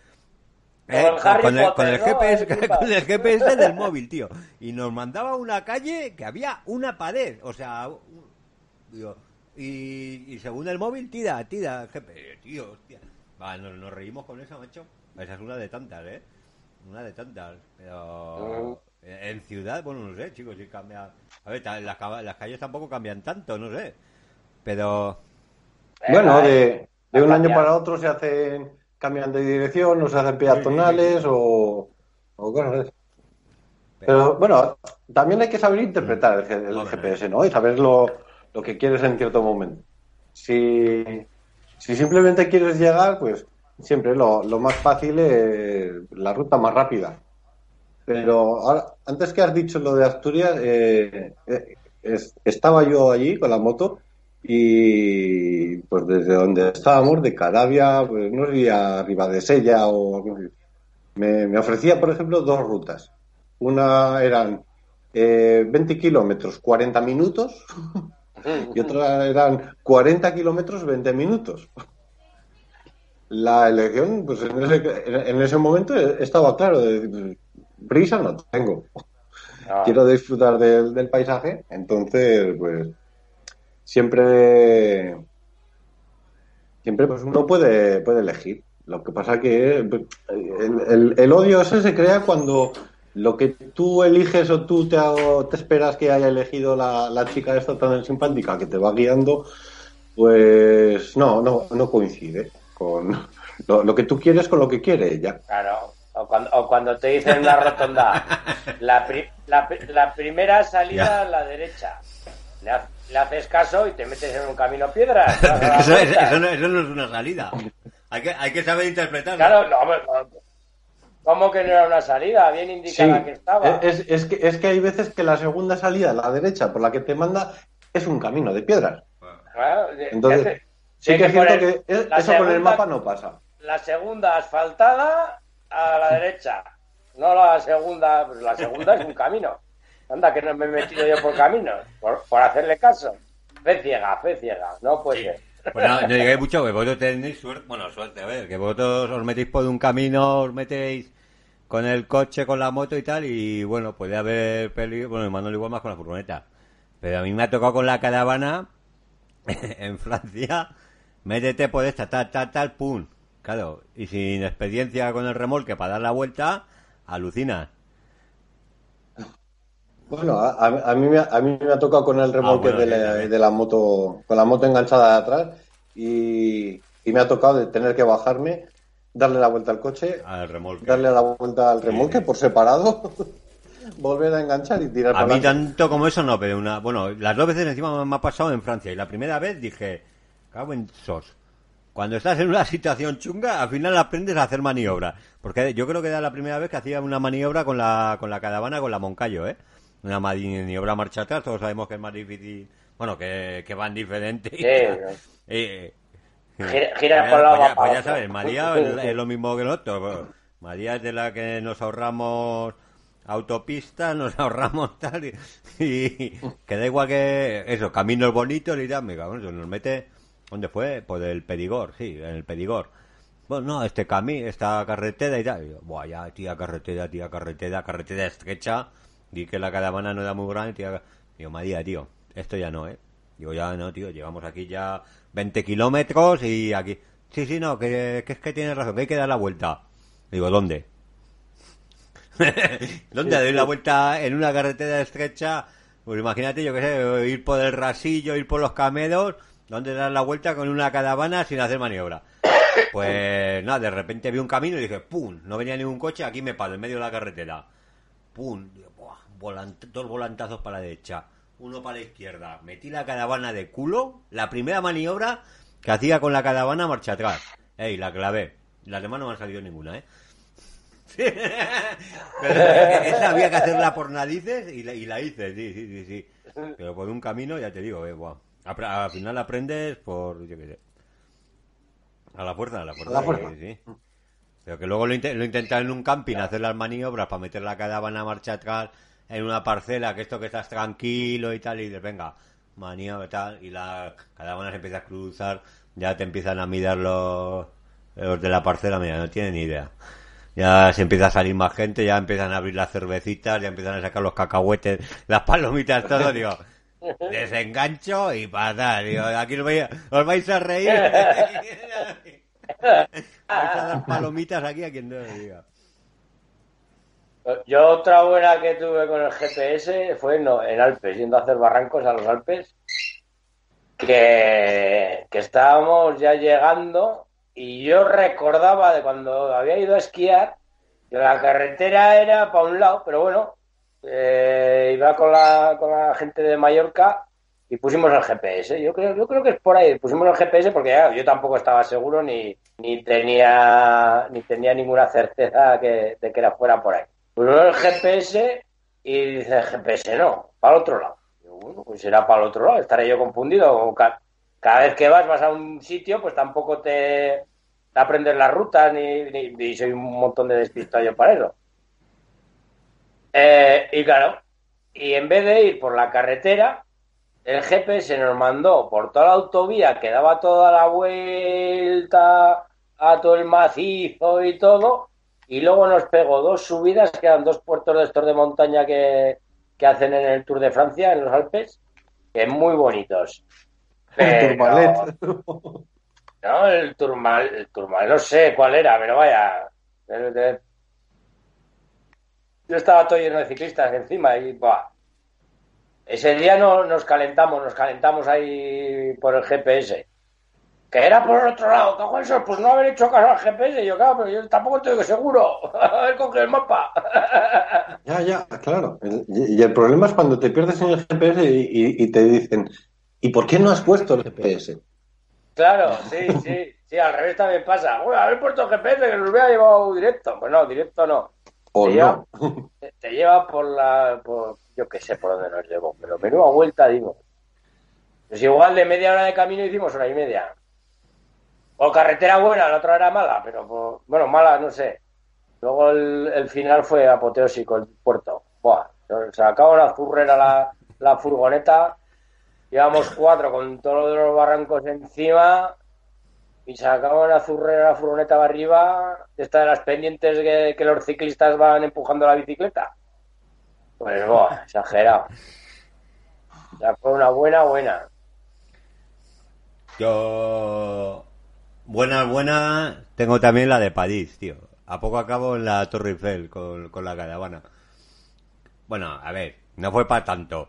Harry con, el. GPS, con el GPS del móvil, tío. Y nos mandaba a una calle que había una pared. O sea, un- digo, y, y según el móvil, tira, tira el GPS, tío, hostia. Va, nos, nos reímos con eso, macho. Esa es una de tantas, ¿eh? Una de tantas. Pero en ciudad, bueno, no sé, chicos, si cambia. A ver, las, las calles tampoco cambian tanto, no sé. Pero Bueno, Venga, de, eh. de un año para otro se hacen cambian de dirección, o se hacen peatonales o, o cosas así. Pero bueno, también hay que saber interpretar el. GPS, ¿no? Y saber lo, lo que quieres en cierto momento. Si, si simplemente quieres llegar, pues siempre lo, lo más fácil es la ruta más rápida. Pero ahora, antes que has dicho lo de Asturias, eh, eh, es- estaba yo allí con la moto y pues desde donde estábamos, de Caravia, pues no sé, a Ribadesella o algo así, me, me ofrecía, por ejemplo, dos rutas. Una eran eh, 20 kilómetros, 40 minutos, y otra eran 40 kilómetros, 20 minutos. La elección, pues en ese, en ese momento estaba claro, de decir, prisa no tengo. No. Quiero disfrutar del, del paisaje, entonces, pues, siempre, siempre, pues uno puede, puede elegir. Lo que pasa que el, el- el odio ese se crea cuando lo que tú eliges o tú te, te esperas que haya elegido la, la chica esta tan simpática que te va guiando, pues no, no, no coincide con lo, lo que tú quieres con lo que quiere ella. Claro. O cuando, o cuando te dicen en la rotonda, la, pri- la, la primera salida Ya. a la derecha. Le, le haces caso y te metes en un camino piedras. eso, eso- vuelta. eso no, eso no es una salida. Hay que, hay que saber interpretarlo. Claro, no, hombre, no. ¿Cómo que no era una salida? Bien indicada Sí, que estaba. Es, es que, es que hay veces que la segunda salida, a la derecha, por la que te manda, es un camino de piedras. Claro, de- Entonces, Sí que es cierto que eso con el segunda- mapa no pasa. La segunda asfaltada a la derecha. No la segunda, pues la segunda es un camino. Anda, que no me he metido yo por caminos, por, por hacerle caso. Fe ciega, fe ciega, no puede ser. Pues no, no digáis mucho, que vosotros tenéis suerte. Bueno, suerte, a ver, que vosotros os metéis por un camino, os metéis con el coche, con la moto y tal, y bueno, puede haber peligro. Bueno, Manuel igual más con la furgoneta. Pero a mí me ha tocado con la caravana en Francia, métete por esta, tal, tal, tal, pum. Claro, y sin experiencia con el remolque para dar la vuelta, alucinas. Bueno, a, a- mí, me, ha- a mí me ha tocado con el remolque Ah, bueno, de, la, también. de la moto, con la moto enganchada de atrás, y, y me ha tocado de tener que bajarme, darle la vuelta al coche, Al remolque. darle la vuelta al remolque sí. por separado, volver a enganchar y tirar A para mí adelante. tanto como eso no, pero una... Bueno, las dos veces encima me ha pasado en Francia. Y la primera vez dije, cago en sos. Cuando estás en una situación chunga, al final aprendes a hacer maniobra. Porque yo creo que era la primera vez que hacía una maniobra con la, con la caravana, con la Moncayo, ¿eh? Una maniobra marcha atrás, todos sabemos que es más difícil. Bueno, que, que van diferentes. Sí, Gira- gira pues por la pues ya- pues ya sabes, María es, es lo mismo que nosotros. Bueno, María es de la que nos ahorramos autopistas, nos ahorramos tal y, y que da igual que eso, caminos bonitos y tal, me nos mete, ¿dónde fue? Por el Perigor, sí, en el Perigor. Bueno, no, este camino, esta carretera y tal. Y yo, Buah, ya, tía carretera, tía carretera, carretera estrecha. Di que la caravana no era muy grande, tía. Digo, María, tío, esto ya no, ¿eh? Digo, ya no, tío, llevamos aquí ya 20 kilómetros y aquí. Sí, sí, no, que, que es que tienes razón, que hay que dar la vuelta. Digo, ¿dónde? ¿Dónde doy la vuelta en una carretera estrecha? Pues imagínate, yo qué sé, ir por el rasillo, ir por los camelos, ¿dónde dar la vuelta con una caravana sin hacer maniobra? Pues nada, de repente vi un camino y dije, ¡pum! No venía ningún coche, aquí me paro, en medio de la carretera. ¡Pum! Volant- dos volantazos para la derecha, uno para la izquierda. Metí la caravana de culo, la primera maniobra que hacía con la caravana marcha atrás. ¡Ey! La clavé. Las demás no me han salido ninguna, ¿eh? Pero esa había que hacerla por narices y la, y la hice, sí, sí, sí, sí. Pero por un camino, ya te digo, eh, Al final aprendes por, yo qué sé. A la fuerza, a la fuerza. A la fuerza. sí, sí. Pero que luego lo, inte- lo en un camping, hacer las maniobras para meter la caravana a marcha atrás en una parcela, que esto que estás tranquilo y tal, y dices, venga, maniobra y tal, y la caravana se empieza a cruzar, ya te empiezan a mirar los, los de la parcela, mira, no tienen ni idea. Ya se empieza a salir más gente, ya empiezan a abrir las cervecitas, ya empiezan a sacar los cacahuetes, las palomitas, todo, digo, desengancho y patar, digo, aquí vais, os vais a reír. vais a dar palomitas aquí a quien no lo diga. Yo otra buena que tuve con el GPS fue no, en Alpes, yendo a hacer barrancos a los Alpes, que, estábamos ya llegando y yo recordaba de cuando había ido a esquiar que la carretera era para un lado, pero bueno, eh, iba con la, con la gente de Mallorca y pusimos el GPS. Yo creo, yo creo que es por ahí. Pusimos el GPS porque yo tampoco estaba seguro ni, ni tenía ni tenía ninguna certeza que, de que era fuera por ahí. Pusimos el GPS y dice GPS no, para el otro lado. Bueno, pues será para el otro lado, estaré yo confundido. Ca- Cada vez que vas, vas a un sitio, pues tampoco te, aprendes la ruta ni, ni, ni soy un montón de despistado yo para eso. Eh, y claro, y en vez de ir por la carretera, el GPS nos mandó por toda la autovía que daba toda la vuelta a todo el macizo y todo, y luego nos pegó dos subidas que eran dos puertos de estos de montaña que, que hacen en el Tour de Francia, en los Alpes, que muy bonitos. Pero- Turmalet. no, el Turmal, el Turmal, no sé cuál era, pero vaya. el Yo estaba todo lleno de ciclistas encima y buah. Ese día no nos calentamos, nos calentamos ahí por el GPS. Que era por el otro lado, cago en eso, pues no haber hecho caso al GPS. Yo, claro, pero yo tampoco estoy seguro. A ver, coge el mapa. Ya, ya, claro. El- Y el problema es cuando te pierdes en el GPS y, y- y te dicen, ¿y por qué no has puesto el GPS? Claro, sí, sí, sí, al revés también pasa. Uy, haber puesto el GPS que nos hubiera llevado directo. Pues no, directo no. ¿O Te no? lleva, te- te lleva por la. Por, yo qué sé por dónde nos llevó, pero menuda vuelta dimos. Pues igual de media hora de camino hicimos hora y media. O carretera buena, la otra era mala, pero pues, bueno, mala, no sé. Luego el, final fue apoteósico, el puerto. Buah, se acabó la zurrera la, furgoneta. Íbamos cuatro con todos los barrancos encima. Y se acabó la zurrera la furgoneta para arriba. Esta de las pendientes que, los ciclistas van empujando la bicicleta. Pues, buah, exagerado. Ya fue una buena, buena. Yo. Buena, buena. Tengo también la de París, tío. A poco acabo en la Torre Eiffel con, con la caravana. Bueno, a ver, no fue para tanto.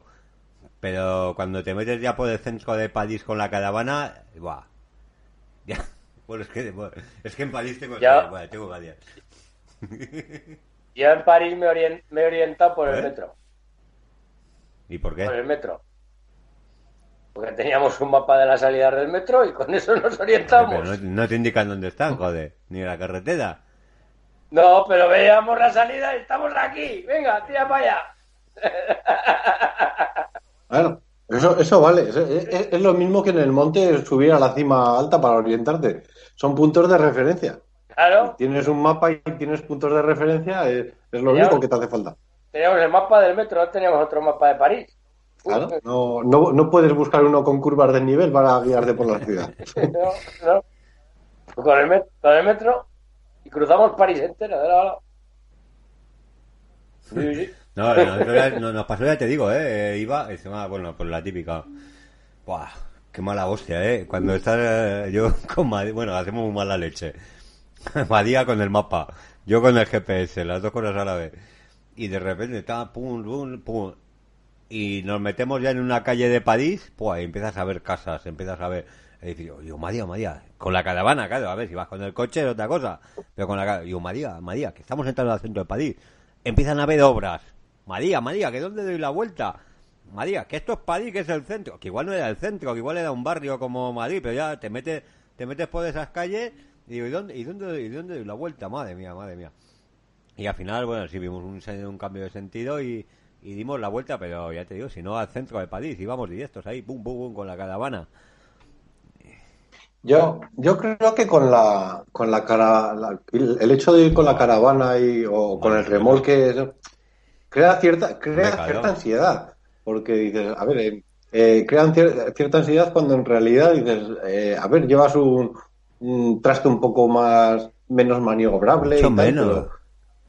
Pero cuando te metes ya por el centro de París con la caravana, ¡buah! Ya. Bueno, es que, bueno, es que en París tengo, Ya. bueno, tengo varias. Yo en París me, orien- me he orientado por el ¿Eh? metro. ¿Y por qué? Por el metro. Porque teníamos un mapa de la salida del metro y con eso nos orientamos. Pero no, no te indican dónde están, joder. Ni en la carretera. No, pero veíamos la salida y estamos aquí. Venga, tira para allá. Claro, eso, eso vale. Es, es- es lo mismo que en el monte subir a la cima alta para orientarte. Son puntos de referencia. Claro, Tienes un mapa y tienes puntos de referencia, es, es lo único que te hace falta. teníamos el mapa del metro, no teníamos otro mapa de París. Claro, no, no, no puedes buscar uno con curvas de nivel para guiarte por la ciudad. No, no. Con, el met- con el metro y cruzamos París lado. Sí, sí. No, no, no, ya- no, nos pasó, ya te digo, ¿eh? Iba, encima, bueno, por la típica. Buah, qué mala hostia, ¿eh? Cuando estás eh, yo con Madía, bueno, hacemos muy mala leche. Madía con el mapa, yo con el GPS, las dos cosas a la vez. Y de repente está, pum, pum, pum. Y nos metemos ya en una calle de París, pues empiezas a ver casas, empiezas a ver edificios. Y yo, Madía, Madía, con la caravana, claro, a ver, si vas con el coche es otra cosa. Pero con la caravana, yo, Madía, Madía, que estamos entrando al centro de París. Empiezan a haber obras. María, María, que dónde doy la vuelta. María, que esto es París, que es el centro. Que igual no era el centro, que igual era un barrio como Madrid, pero ya te metes, te metes por esas calles y digo, ¿y dónde, y dónde, y dónde doy la vuelta? Madre mía, madre mía. Y al final, bueno, sí vimos un, un cambio de sentido y, y dimos la vuelta, pero ya te digo, si no al centro de París, íbamos directos ahí, pum, pum, pum, con la caravana. Yo, yo creo que con la, con la cara, la- el hecho de ir con la caravana y, o con el remolque eso, crea cierta, crea cierta ansiedad, porque dices, a ver, eh, eh, crean cier- cierta ansiedad cuando en realidad dices, eh, a ver, llevas un, un traste un poco más menos maniobrable, y Mucho tal, menos. pero,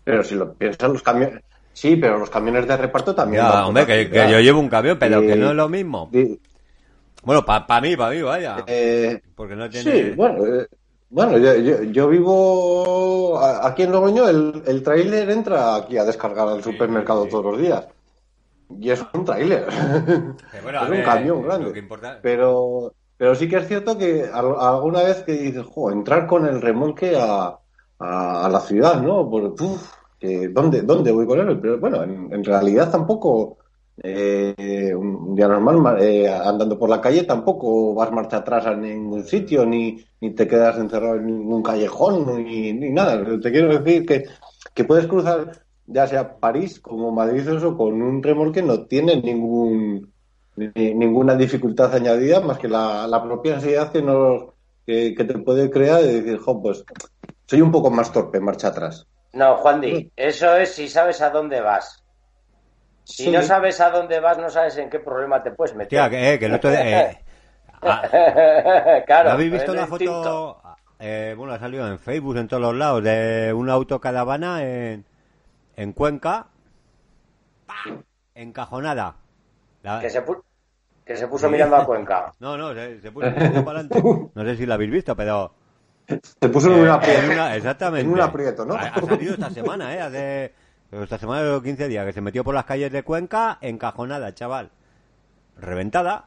pero si lo piensas los camiones, sí, pero los camiones de reparto también. Ya, hombre, que, yo llevo un camión, pero que no es lo mismo. Bueno, para mí, para mí, vaya. eh, Porque no tiene... Sí, bueno, eh, bueno yo, yo, yo vivo aquí en Logroño, el, el tráiler entra aquí a descargar al supermercado sí. todos los días. Y es un tráiler. Bueno, es ver, un camión grande. Pero, pero sí que es cierto que al- alguna vez que dices, jo, entrar con el remolque a, a, a la ciudad, ¿no? Por, uf, ¿dónde, ¿Dónde voy con él? Pero bueno, en, realidad tampoco, eh, un día normal, ma- eh, andando por la calle, tampoco vas marcha atrás a ningún sitio, ni, ni te quedas encerrado en ningún callejón, ni, ni nada. Te quiero decir que, que puedes cruzar, ya sea París como Madrid, eso, con un remolque no tiene ningún ni- ninguna dificultad añadida más que la, la propia ansiedad que, nos, que, que te puede crear de decir, jo, pues soy un poco más torpe marcha atrás. No, Juan Di, eso es si sabes a dónde vas. Si Sí. no sabes a dónde vas, no sabes en qué problema te puedes meter. Tía, que, eh, que el otro día, eh, ah, claro. ¿no habéis visto la distinto. foto? Eh, bueno, ha salido en Facebook, en todos los lados, de una autocaravana en, en Cuenca, ¡pam! encajonada. La- Que se, que se puso mirando a Cuenca. No, no, se, se puso poco para adelante. No sé si lo habéis visto, pero... Te puso en eh, un en aprieto. una- exactamente. En un aprieto, ¿no? Ha, ha salido esta semana, ¿eh? Hace, esta semana de los 15 días, que se metió por las calles de Cuenca, encajonada, chaval. Reventada.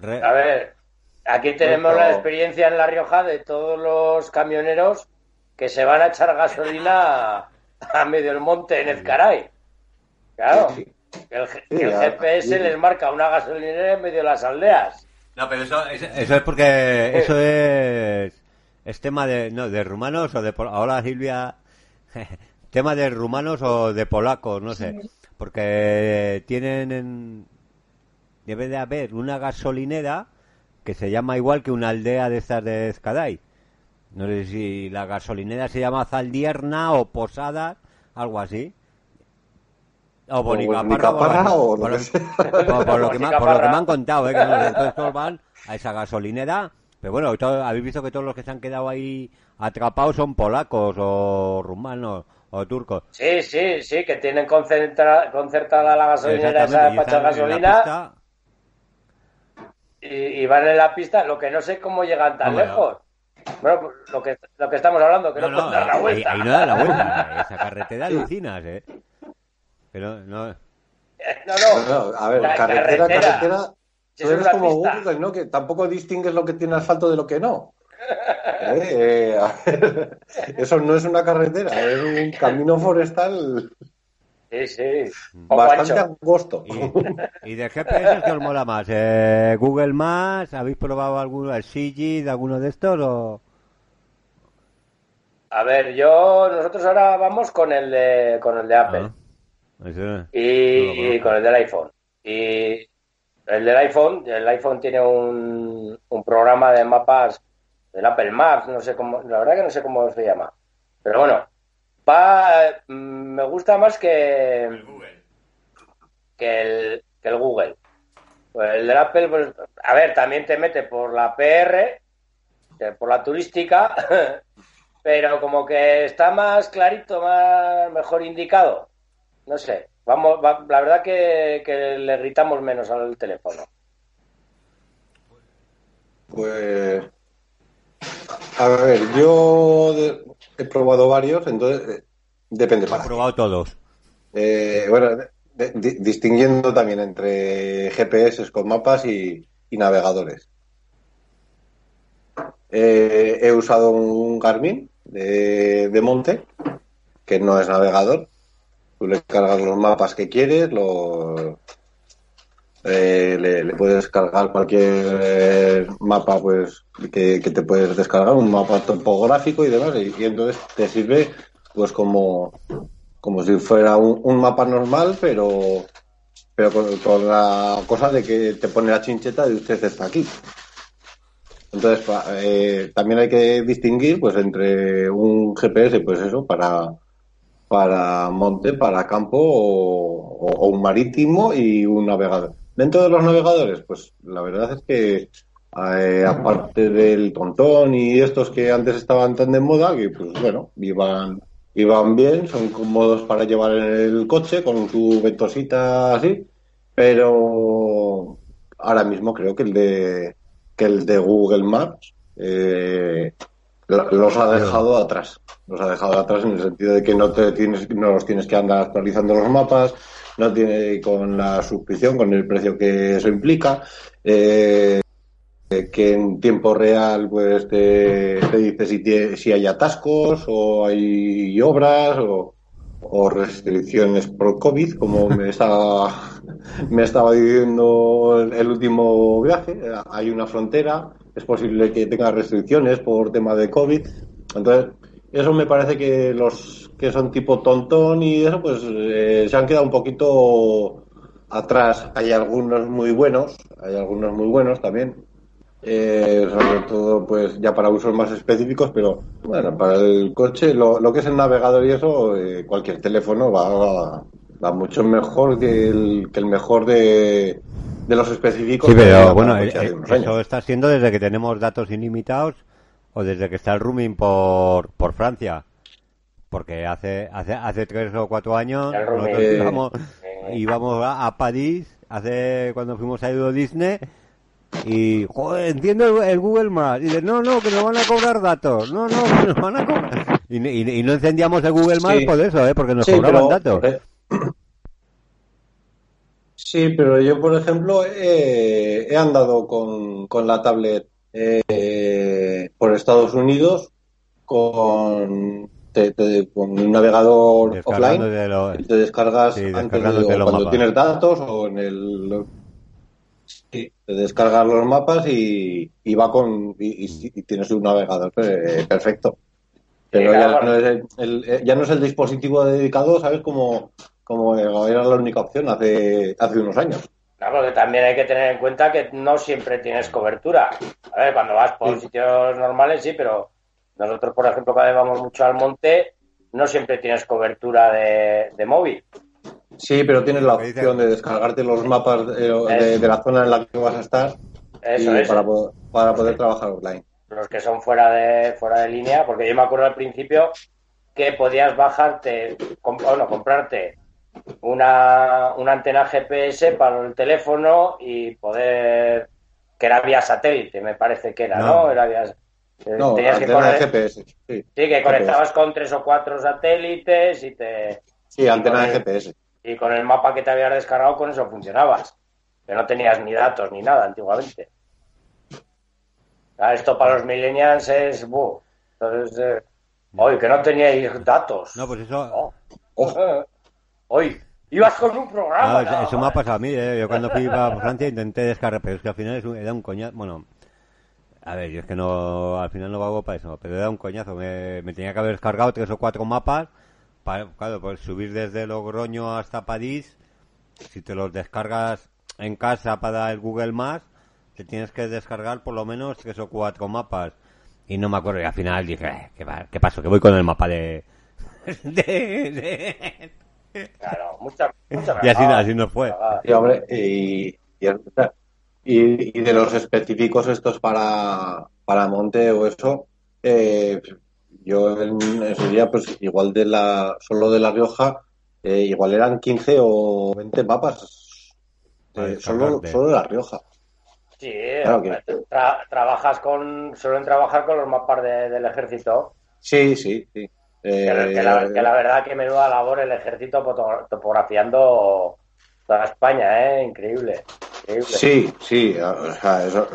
Re- A ver, aquí tenemos Pero- la experiencia en La Rioja de todos los camioneros que se van a echar gasolina a, medio del monte en Ezcaray. Claro, el, el GPS les marca una gasolinera en medio de las aldeas. No, pero eso, eso, eso es porque eso es, es tema de, no, de rumanos o de ahora Silvia, tema de rumanos o de polacos, no sé, porque tienen en, debe de haber una gasolinera que se llama igual que una aldea de estas de Escaday. No sé si la gasolinera se llama Zaldierna o Posada, algo así. O Bonicaparra, Bonicaparra o por, sea. por- por lo que me, por lo que me han contado, ¿eh? que no, entonces van a esa gasolinera. Pero bueno, todo- habéis visto que todos los que se han quedado ahí atrapados son polacos o rumanos o turcos. Sí, sí, sí, que tienen concentra- concertada la gasolinera esa la gasolina y, y van en la pista. Lo que no sé cómo llegan tan lejos. Bueno, lo que, lo que estamos hablando, que no, No, la ahí, vuelta. ahí no da la vuelta. Esa carretera alucinas, ¿eh? Pero no, No, no. Bueno, a ver, La carretera, carretera. carretera. Tú es eres como pista. Google, ¿no? Que tampoco distingues lo que tiene asfalto de lo que no. Eh, eh, a ver, eso no es una carretera, es un camino forestal Sí, sí. O bastante Pancho. angosto. Y, y de GPS, ¿qué os mola más? Eh, ¿Google Maps? ¿Habéis probado alguno, el Sigid, alguno de estos? O... A ver, yo, nosotros ahora vamos con el de, con el de Apple Ah, y, con el del iPhone. Y el del iPhone, el iPhone tiene un, un programa de mapas del Apple Maps, no sé cómo, la verdad que no sé cómo se llama. Pero bueno, va, mm, me gusta más que, que el, que el Google. Pues el del Apple, pues, a ver, también te mete por la PR, eh, por la turística, pero como que está más clarito, más mejor indicado. No sé, vamos, va- la verdad que, que le gritamos menos al teléfono. Pues. A ver, yo he probado varios, entonces eh, depende He para. qué. probado todos. Eh, bueno, de- di- distinguiendo también entre GPS con mapas y, y navegadores. Eh, he usado un Garmin de, de monte, que no es navegador. Tú le cargas los mapas que quieres, los, eh, le, puedes cargar cualquier eh, mapa pues que, te puedes descargar, un mapa topográfico y demás, y, entonces te sirve pues como, como si fuera un, mapa normal, pero pero con, con la cosa de que te pone la chincheta de usted está aquí. Entonces, eh, también hay que distinguir pues entre un GPS, pues eso, para, para monte, para campo o, un marítimo y un navegador. Dentro de los navegadores, pues la verdad es que eh, aparte del tontón y estos que antes estaban tan de moda, que pues bueno, iban, iban bien, son cómodos para llevar en el coche con tu ventosita así, pero ahora mismo creo que el de que el de Google Maps eh, los ha dejado atrás. Los ha dejado atrás en el sentido de que no te tienes, no los tienes que andar actualizando los mapas, no tiene con la suscripción, con el precio que eso implica. Eh, que en tiempo real pues te, te dice si, tie- si hay atascos o hay obras o, o restricciones por COVID, como me estaba, me estaba diciendo el, el último viaje. Eh, Hay una frontera, es posible que tenga restricciones por tema de COVID. Entonces, eso me parece que los que son tipo tontón y eso, pues eh, se han quedado un poquito atrás. Hay algunos muy buenos, hay algunos muy buenos también. Eh, sobre todo, pues ya para usos más específicos, pero bueno, para el coche, lo, lo que es el navegador y eso, eh, cualquier teléfono va, va, va mucho mejor que el, que el mejor de, de los específicos. Sí, pero bueno, eh, años. eso está siendo desde que tenemos datos ilimitados o desde que está el roaming por, por Francia. Porque hace, hace, hace tres o cuatro años nosotros Eh, íbamos, eh. íbamos a, a París, hace cuando fuimos a Euro Disney, y, joder, entiendo el, el Google Maps. Y dice, no, no, que nos van a cobrar datos. No, no, que nos van a cobrar. Y, y- y no encendíamos el Google Maps Sí. por eso, ¿eh? Porque nos Sí, cobraban pero- datos. eh, Sí, pero yo, por ejemplo, eh, he andado con, con la tablet eh, por Estados Unidos con, te- te- con un navegador offline de lo- y te descargas Sí, antes de, cuando mapas. tienes datos o en el... Sí, te descargas los mapas y, y va con y, y- y tienes un navegador eh, perfecto. Pero Sí, ya no, es el, el- eh, ya no es el dispositivo dedicado, ¿sabes? Como, como era la única opción hace, hace unos años. Claro, porque también hay que tener en cuenta que no siempre tienes cobertura. A ver, cuando vas por Sí. sitios normales, sí, pero nosotros, por ejemplo, cuando vamos mucho al monte, no siempre tienes cobertura de, de móvil. Sí, pero tienes la que opción de descargarte los mapas de, de- de la zona en la que vas a estar Eso y es, para, po- para poder trabajar online. los que son fuera de, fuera de línea, porque yo me acuerdo al principio que podías bajarte, bueno, comprarte una, una antena GPS para el teléfono y poder, que era vía satélite, me parece que era, ¿no? No. Era vía, eh, No, tenías que correr- GPS. Sí, Sí, que conectabas con tres o cuatro satélites y te sí antena de el- GPS. y con el mapa que te habías descargado con eso funcionabas. Que no tenías ni datos ni nada antiguamente. Ah, esto para los millennials es buh. Entonces, eh, hoy que no teníais datos. No, pues eso, Oh. Hoy ibas con un No, programa. eso, nada eso me ha pasado a mí, ¿eh? Yo cuando fui a Francia intenté descargar, pero es que al final es un- era un coñazo. Bueno, a ver, yo es que no, al final no vago para eso, pero era un coñazo. Me, me tenía que haber descargado tres o cuatro mapas para, claro, pues subir desde Logroño hasta París. Si te los descargas en casa para el Google Maps, te tienes que descargar por lo menos tres o cuatro mapas. Y no me acuerdo, y al final dije, "Eh, ¿qué, qué pasó? Que voy con el mapa de... de- de- Claro, mucha, mucha Y así, así nos fue. Cagada. Sí, hombre, y, y, y- de los específicos estos para, para monte o eso, eh, yo en, en su día, pues igual de la, solo de La Rioja, eh, igual eran 15 o 20 mapas. Para Eh, solo, descargarte. solo de La Rioja. Sí, Claro tra- trabajas con, suelen trabajar con los mapas de- del ejército. Sí, sí, sí. Que, Eh, que la, que la verdad que menuda labor el ejército topografiando toda España, ¿eh? Increíble. increíble. Sí, sí, o sea, eso,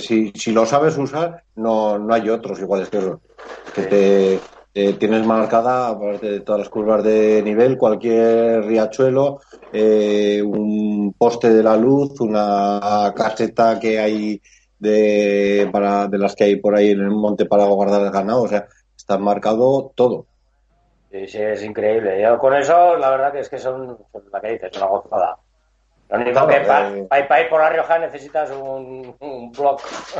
si, si lo sabes usar, no, no hay otros iguales que eso. Que te, te tienes marcada, aparte de todas las curvas de nivel, cualquier riachuelo, eh, un poste de la luz, una caseta que hay de, para, de las que hay por ahí en el monte para guardar el ganado, o sea, está marcado todo. Sí, sí, es increíble. Yo con eso, la verdad que es que son, la que dices, una gozada. Lo único Claro, que para eh. ir por La Rioja necesitas un, un blog.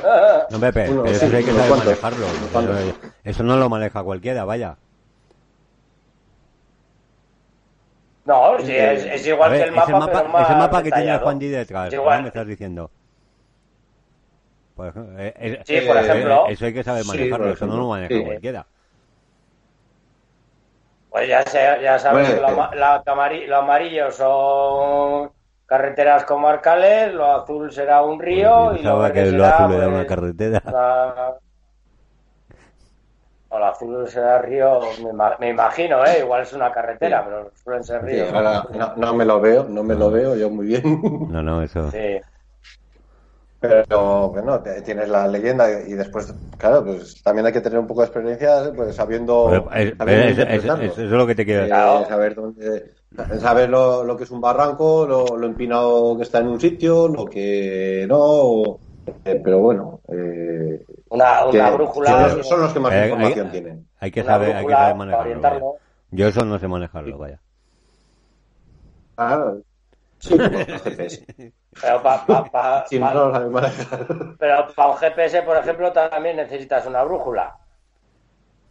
No, Pepe, Uno, pero sí, eso hay que saber manejarlo. Eso, no lo maneja cualquiera, vaya. no, sí, es, es igual ver, que el mapa, ese mapa, pero más ese mapa que tiene. Juan Di detrás, Es ¿no? igual. me estás diciendo. Por ejemplo, eh, eh, Sí, por eh, ejemplo. Eso hay que saber manejarlo, eso no lo maneja sí. cualquiera. Pues ya, sé- ya sabes Bueno, lo, eh. la lo amarillo son carreteras comarcales, lo azul será un río Pues y yo lo que lo será, azul era pues, una carretera. la- O lo azul será río, me, ima- me imagino, ¿eh? Igual es una carretera, pero suelen ser Sí, ríos. ahora no, no me lo veo, no me lo veo yo muy bien. No, no, eso. Sí. Pero bueno, te- tienes la leyenda y después, claro, pues también hay que tener un poco de experiencia, pues sabiendo, es- sabiendo es- es- interpretarlo. es- eso es lo que te quiero Eh, decir. Claro. saber dónde, saber lo, lo que es un barranco, lo, lo empinado que está en un sitio, lo que no. eh, pero bueno, eh, Una, una que brújula. son, son los que más Eh, información hay- tienen. Hay que saber, hay que saber manejarlo. Yo eso no sé manejarlo, vaya. Ah, sí, como los GPS. Pero para pa, pa- Si pa- no lo pero pa un GPS, por ejemplo, también necesitas una brújula.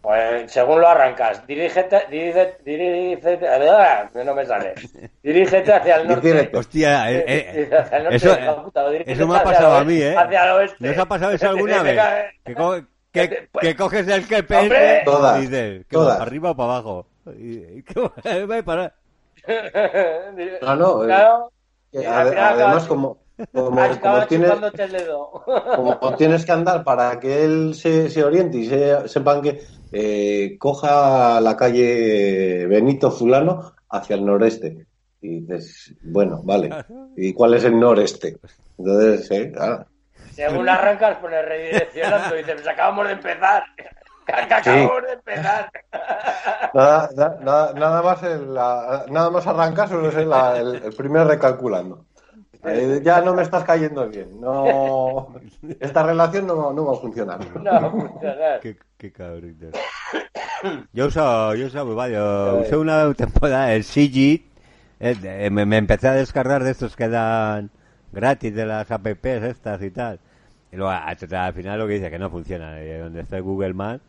Pues según lo arrancas, dirígete, dirígete, dirígete, ¡ah! no me sale. Dirígete hacia el norte. Dirígete. Hostia, eh, eh, Dice hacia el norte, eso, puta, eso me ha pasado a mí, ¿eh? Hacia el oeste. ¿No os ha pasado eso alguna vez? "Venga, Que, co- que, Pues- que coges el GPS ¡Hombre! Todas, y dices, ¿qué todas. va, ¿para arriba o para abajo? Y, y- parar. No, no, eh, Claro. Además, como, como, como tienes, como tienes que andar para que él se, se oriente y se, sepan que eh, coja la calle Benito Fulano hacia el noreste. Y dices, bueno, vale. ¿Y cuál es el noreste? Entonces, eh, claro. Según arrancas, pones redireccionando y dices, pues acabamos de empezar. Que acabamos de empezar. Nada, na- nada, nada más la- nada más arrancar solo es el, el- el primer recalculando. Eh, ya no me estás cayendo bien. No, esta relación no, no va a funcionar. No, funcionar. Qué, qué cabrito. Yo uso, yo uso, vaya, usé una temporada el CG, eh, me, me empecé a descargar de estos que dan gratis de las apps estas y tal. Y luego a- a- al final lo que dice que no funciona, eh, donde está el Google Maps,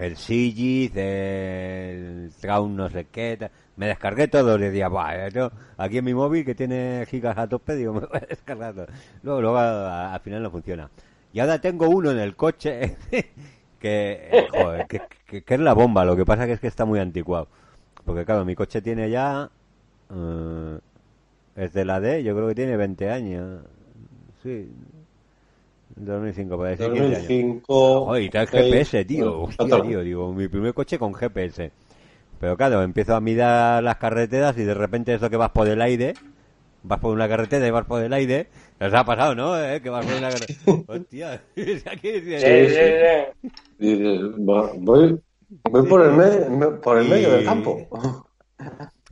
el Sigit, el Traun no sé qué, me descargué todo, le decía, "Buah, eh, aquí en mi móvil que tiene gigas a tope, digo, me voy a descargar todo". Luego, luego al final no funciona. Y ahora tengo uno en el coche que, eh, que, que- que es la bomba, lo que pasa que es que está muy anticuado. Porque claro, mi coche tiene ya, eh, es de la D, yo creo que tiene 20 años. Sí. 2005, puede decir 15 años. 2005. Joder, y trae GPS, tío. Hostia, otro. tío, digo, mi primer coche con GPS. Pero claro, empiezo a mirar las carreteras y de repente eso que vas por el aire, vas por una carretera y vas por el aire, nos ha pasado, ¿no? ¿Eh? Que vas por una carretera. Hostia, aquí dice- Sí, sí, sí. Y dices, "Va- voy, voy por el, medio, por el Y- medio del campo.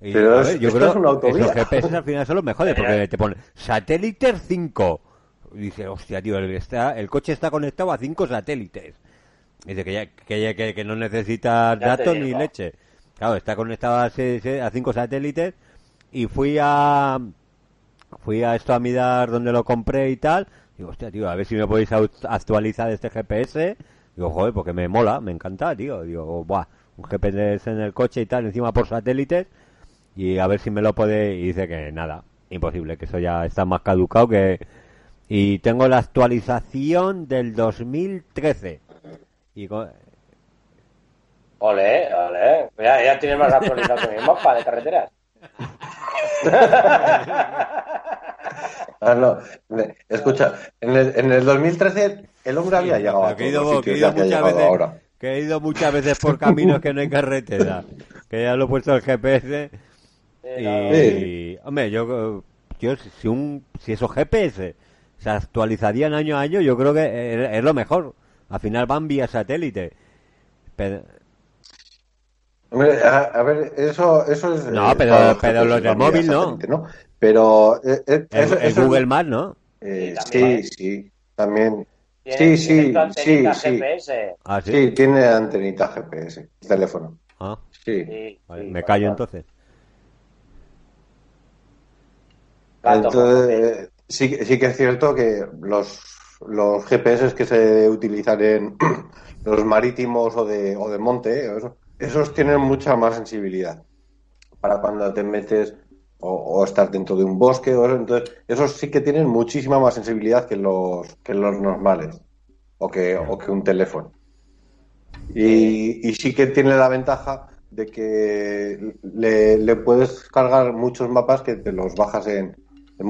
Y, Pero es- ver, yo creo es una autovía. esos GPS al final son los mejores porque te ponen satélite 5. Dice, hostia, tío, el, está, el coche está conectado a 5 satélites. Dice que, ya, que, ya- que, que no necesita Ya te datos ni leche. Claro, está conectado a, a 5 satélites y fui a fui a esto a mirar donde lo compré y tal. Digo, hostia, tío, a ver si me podéis actualizar este GPS. Digo, joder, porque me mola, me encanta, tío. Digo, buah, un GPS en el coche y tal, encima por satélites y a ver si me lo puede y dice que nada imposible que eso ya está más caducado que y tengo la actualización del 2013 y co- Ole, ole. Ya, ya tienes más actualizado que mi mapa de carreteras. Ah, no. Escucha, en el, en el 2013 el hombre había llegado a que he todos ido, los que ido que muchas veces ahora. que he ido muchas veces por caminos que no hay carretera que ya lo he puesto el GPS Sí, y hombre yo yo si un si esos GPS se actualizarían año a año yo creo que es, es lo mejor al final van vía satélite pero, Hombre, a, a ver, eso, eso es. No, eh, pero- pero los del móvil no. Pero. eh, eh, el, eso- el eso es- Google Maps no eh, Sí, también. sí, sí, también. Tiene- Sí, sí, sí, sí. GPS. ah sí, Sí, tiene antenita GPS, teléfono. Ah, Sí. Sí, vale, sí, me callo entonces Entonces, eh, sí, sí que es cierto que los, los GPS que se utilizan en los marítimos o de, o de monte, eso- esos tienen mucha más sensibilidad para cuando te metes o, estás dentro de un bosque. O eso. Entonces, esos sí que tienen muchísima más sensibilidad que los, que los normales o que, o que un teléfono. Y, y sí que tiene la ventaja de que le, le puedes cargar muchos mapas que te los bajas en, en,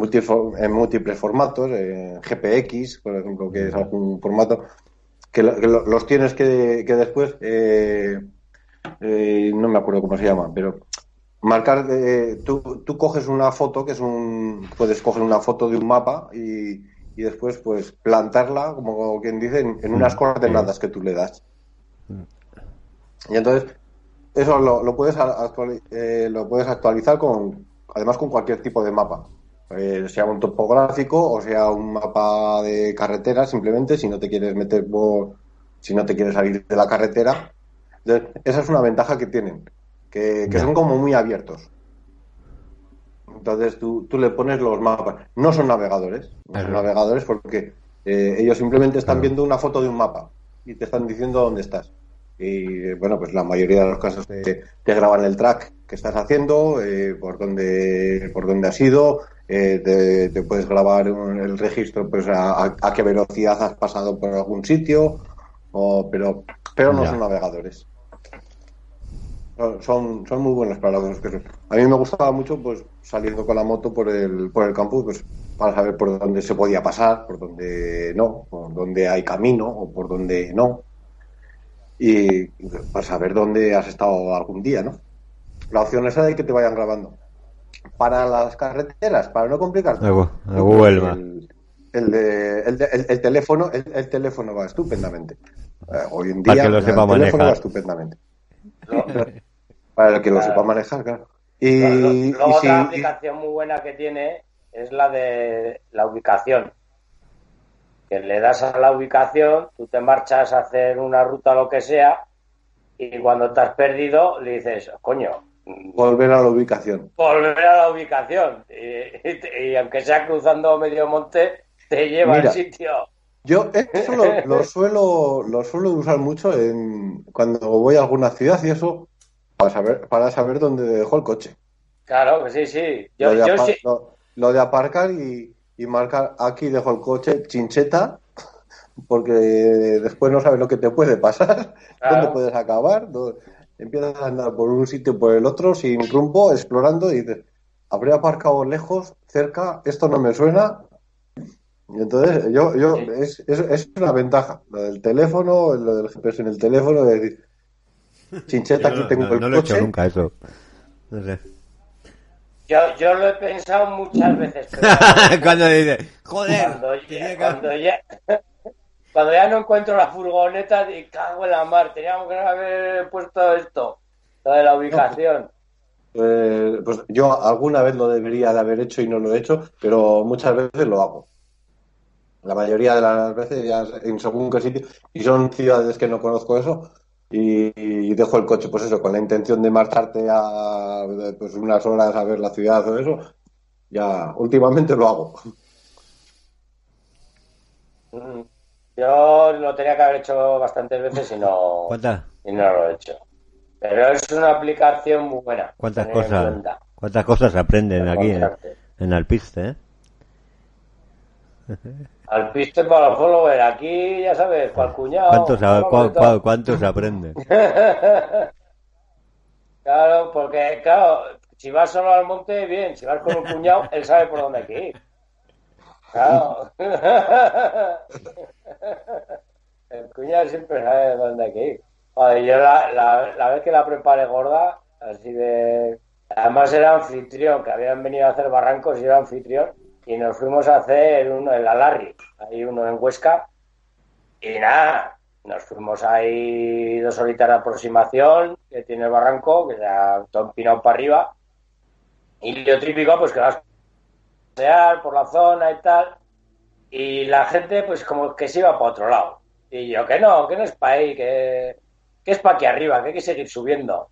en múltiples formatos, en GPX, por ejemplo, que es algún formato, que, lo- que lo- los tienes que, que después, eh, eh, no me acuerdo cómo se llama, pero marcar, eh, tú, tú coges una foto, que es un, puedes coger una foto de un mapa y, y después pues plantarla, como quien dice, en, en unas coordenadas que tú le das. Y entonces eso lo, lo puedes actuali- eh, lo puedes actualizar con además con cualquier tipo de mapa. Eh, sea un topográfico o sea un mapa de carretera, simplemente si no te quieres meter por si no te quieres salir de la carretera. Entonces, esa es una ventaja que tienen, que, que son como muy abiertos. Entonces tú, tú le pones los mapas. No son navegadores, no son navegadores porque eh, ellos simplemente están viendo una foto de un mapa y te están diciendo dónde estás. Y eh, bueno, pues la mayoría de los casos te, te graban el track que estás haciendo, eh, por dónde por dónde has ido, eh, te, te puedes grabar un- el registro, pues a, a- qué velocidad has pasado por algún sitio, o, pero pero no Ya. son navegadores. Son- Son, son muy buenos para los que son. A mí me gustaba mucho pues saliendo con la moto por el, por el campus pues para saber por dónde se podía pasar, por dónde no, por dónde hay camino o por dónde no. Y para saber dónde has estado algún día, ¿no? La opción esa de que te vayan grabando. Para las carreteras, para no a Google Maps. el, el, de- el, de- el- el teléfono el, el teléfono va estupendamente. Eh, hoy en Para día que lo el sepa teléfono manejar. va estupendamente. Lo- Para el que lo Claro. sepa manejar, claro. Y, luego otra aplicación muy buena que tiene es la de la ubicación. Que le das a la ubicación, tú te marchas a hacer una ruta o lo que sea, y cuando te has perdido le dices, coño, volver a la ubicación. volver a la ubicación. Y, y- y aunque sea cruzando medio monte, te lleva Mira. al sitio. Yo eso lo, lo suelo lo suelo usar mucho en, cuando voy a alguna ciudad y eso para saber para saber dónde dejó el coche. Claro, que sí, sí. Yo, lo, de yo sí. lo- lo de aparcar y, y marcar aquí dejo el coche chincheta porque después no sabes lo que te puede pasar, Claro. dónde puedes acabar, dó- empiezas a andar por un sitio y por el otro sin rumbo, explorando y dices, habré aparcado lejos, cerca, esto no me suena. Y entonces, yo, yo, es, es, es una ventaja, lo del teléfono, lo del GPS en el teléfono, de decir, chincheta, Yo aquí no, tengo no- el no lo he coche. hecho nunca eso. No sé. Yo, yo lo he pensado muchas veces. pero Cuando dice, joder, ya, cuando, ya, cuando ya no encuentro la furgoneta, y cago en la mar, teníamos que haber puesto esto, lo de la ubicación. Eh, pues yo alguna vez lo debería de haber hecho y no lo he hecho, pero muchas veces lo hago. La mayoría de las veces ya en según qué sitio, y son ciudades que no conozco eso, y, y dejo el coche, pues eso, con la intención de marcharte a pues unas horas a ver la ciudad o eso, ya últimamente lo hago. Yo lo tenía que haber hecho bastantes veces y no, ¿Cuántas, y no lo he hecho. Pero es una aplicación muy buena. cuántas cosas, cuántas cosas se aprenden Para aquí en, en Alpiste, eh? Al piste para los followers, aquí ya sabes, cual cuñado. ¿Cuántos, a- cua- cuántos se aprenden? Claro, porque, claro, si vas solo al monte, bien. Si vas con un cuñado, él sabe por dónde hay que ir. Claro. El cuñado siempre sabe dónde hay que ir. Yo la, la, la vez que la preparé gorda, así de... Además era anfitrión, que habían venido a hacer barrancos y era anfitrión. Y nos fuimos a hacer uno, el Alarri, hay uno en Huesca. Y nada, nos fuimos ahí dos horitas de aproximación, que tiene el barranco, que ya todo empinado para arriba. Y lo típico, pues que vas pasear por la zona y tal. Y la gente, pues como que se iba para otro lado. Y yo, que no, que no es para ahí, que, que es para aquí arriba, que hay que seguir subiendo.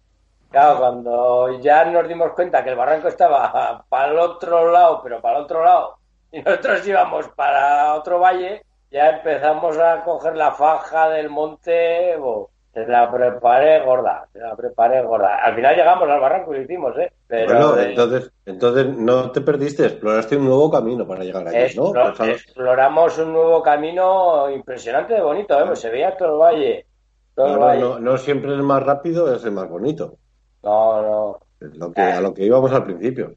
Claro, cuando ya nos dimos cuenta que el barranco estaba para el otro lado, pero para el otro lado, y nosotros íbamos para otro valle, ya empezamos a coger la faja del monte, bo, se la preparé gorda, se la preparé gorda. Al final llegamos al barranco y lo hicimos, ¿eh? Pero bueno, entonces, entonces no te perdiste, exploraste un nuevo camino para llegar allí, ¿no? Pues, exploramos un nuevo camino impresionante de bonito, ¿eh? Pues se veía todo el valle. Todo el claro, valle. no, no siempre el más rápido es el más bonito. No, no. Lo que, a lo que íbamos al principio.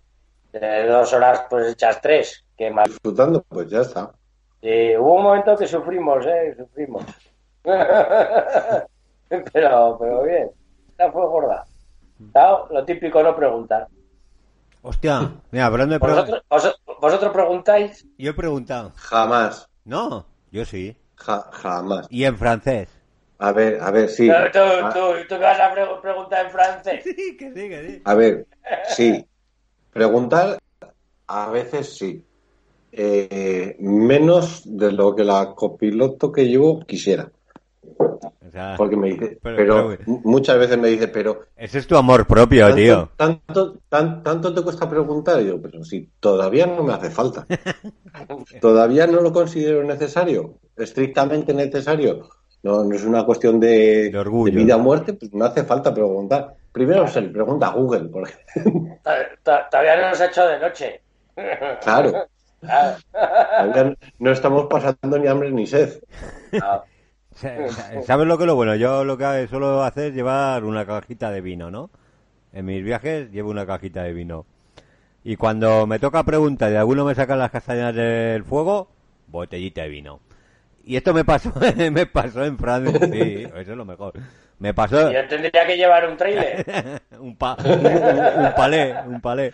De dos horas, pues hechas tres. Que más. Disfrutando, pues ya está. Sí, hubo un momento que sufrimos, ¿eh? Sufrimos. pero, pero bien. Esta fue gorda. Lo típico no preguntar. Hostia, mira, hablando de... ¿Vosotros, vos- vosotros preguntáis? Yo he preguntado. Jamás. No, yo sí. Ja- jamás. Y en francés. A ver, a ver, sí. ¿Tú, tú, Ah, tú, tú qué vas a pre- preguntar en francés? Sí, que sí, que sí. A ver, sí. Preguntar, a veces sí. Eh, menos de lo que la copiloto que llevo quisiera. O sea, Porque me dice, Pero- pero, pero- mu- muchas veces me dice, pero ese es tu amor propio, tío. tanto, tanto, tan- tanto te cuesta preguntar. Y yo, pero si todavía no me hace falta. Todavía no lo considero necesario, estrictamente necesario. No, no es una cuestión de, De orgullo. vida o muerte, pues no hace falta preguntar. Primero se le pregunta a Google, porque, Todavía no nos ha hecho de noche. claro, Ah, no estamos pasando ni hambre ni sed. ah. Sa- sa- ¿Sabes lo que es lo bueno? Yo lo que suelo hacer es llevar una cajita de vino, ¿no? En mis viajes llevo una cajita de vino. Y cuando me toca preguntar y alguno me saca las castañas del fuego, botellita de vino. Y esto me pasó, me pasó en Francia, sí, eso es lo mejor. Me pasó Yo tendría que llevar un trailer, un, pa, un, un palé, un palé.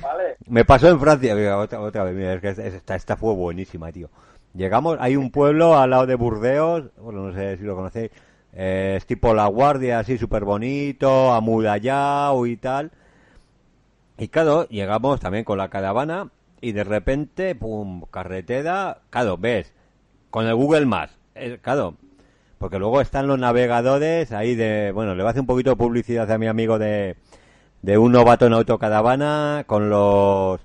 ¿vale? Me pasó en Francia, otra, otra vez, mira, es que esta, esta fue buenísima, tío. Llegamos, hay un pueblo al lado de Burdeos, bueno, no sé si lo conocéis, eh, es tipo La Guardia, así súper bonito, amurallado y tal. Y claro, llegamos también con la caravana y de repente, pum, carretera, claro, ves, con el Google Maps, eh, claro, porque luego están los navegadores ahí de, bueno, le voy a hacer un poquito de publicidad a mi amigo de, de un novato en autocaravana con los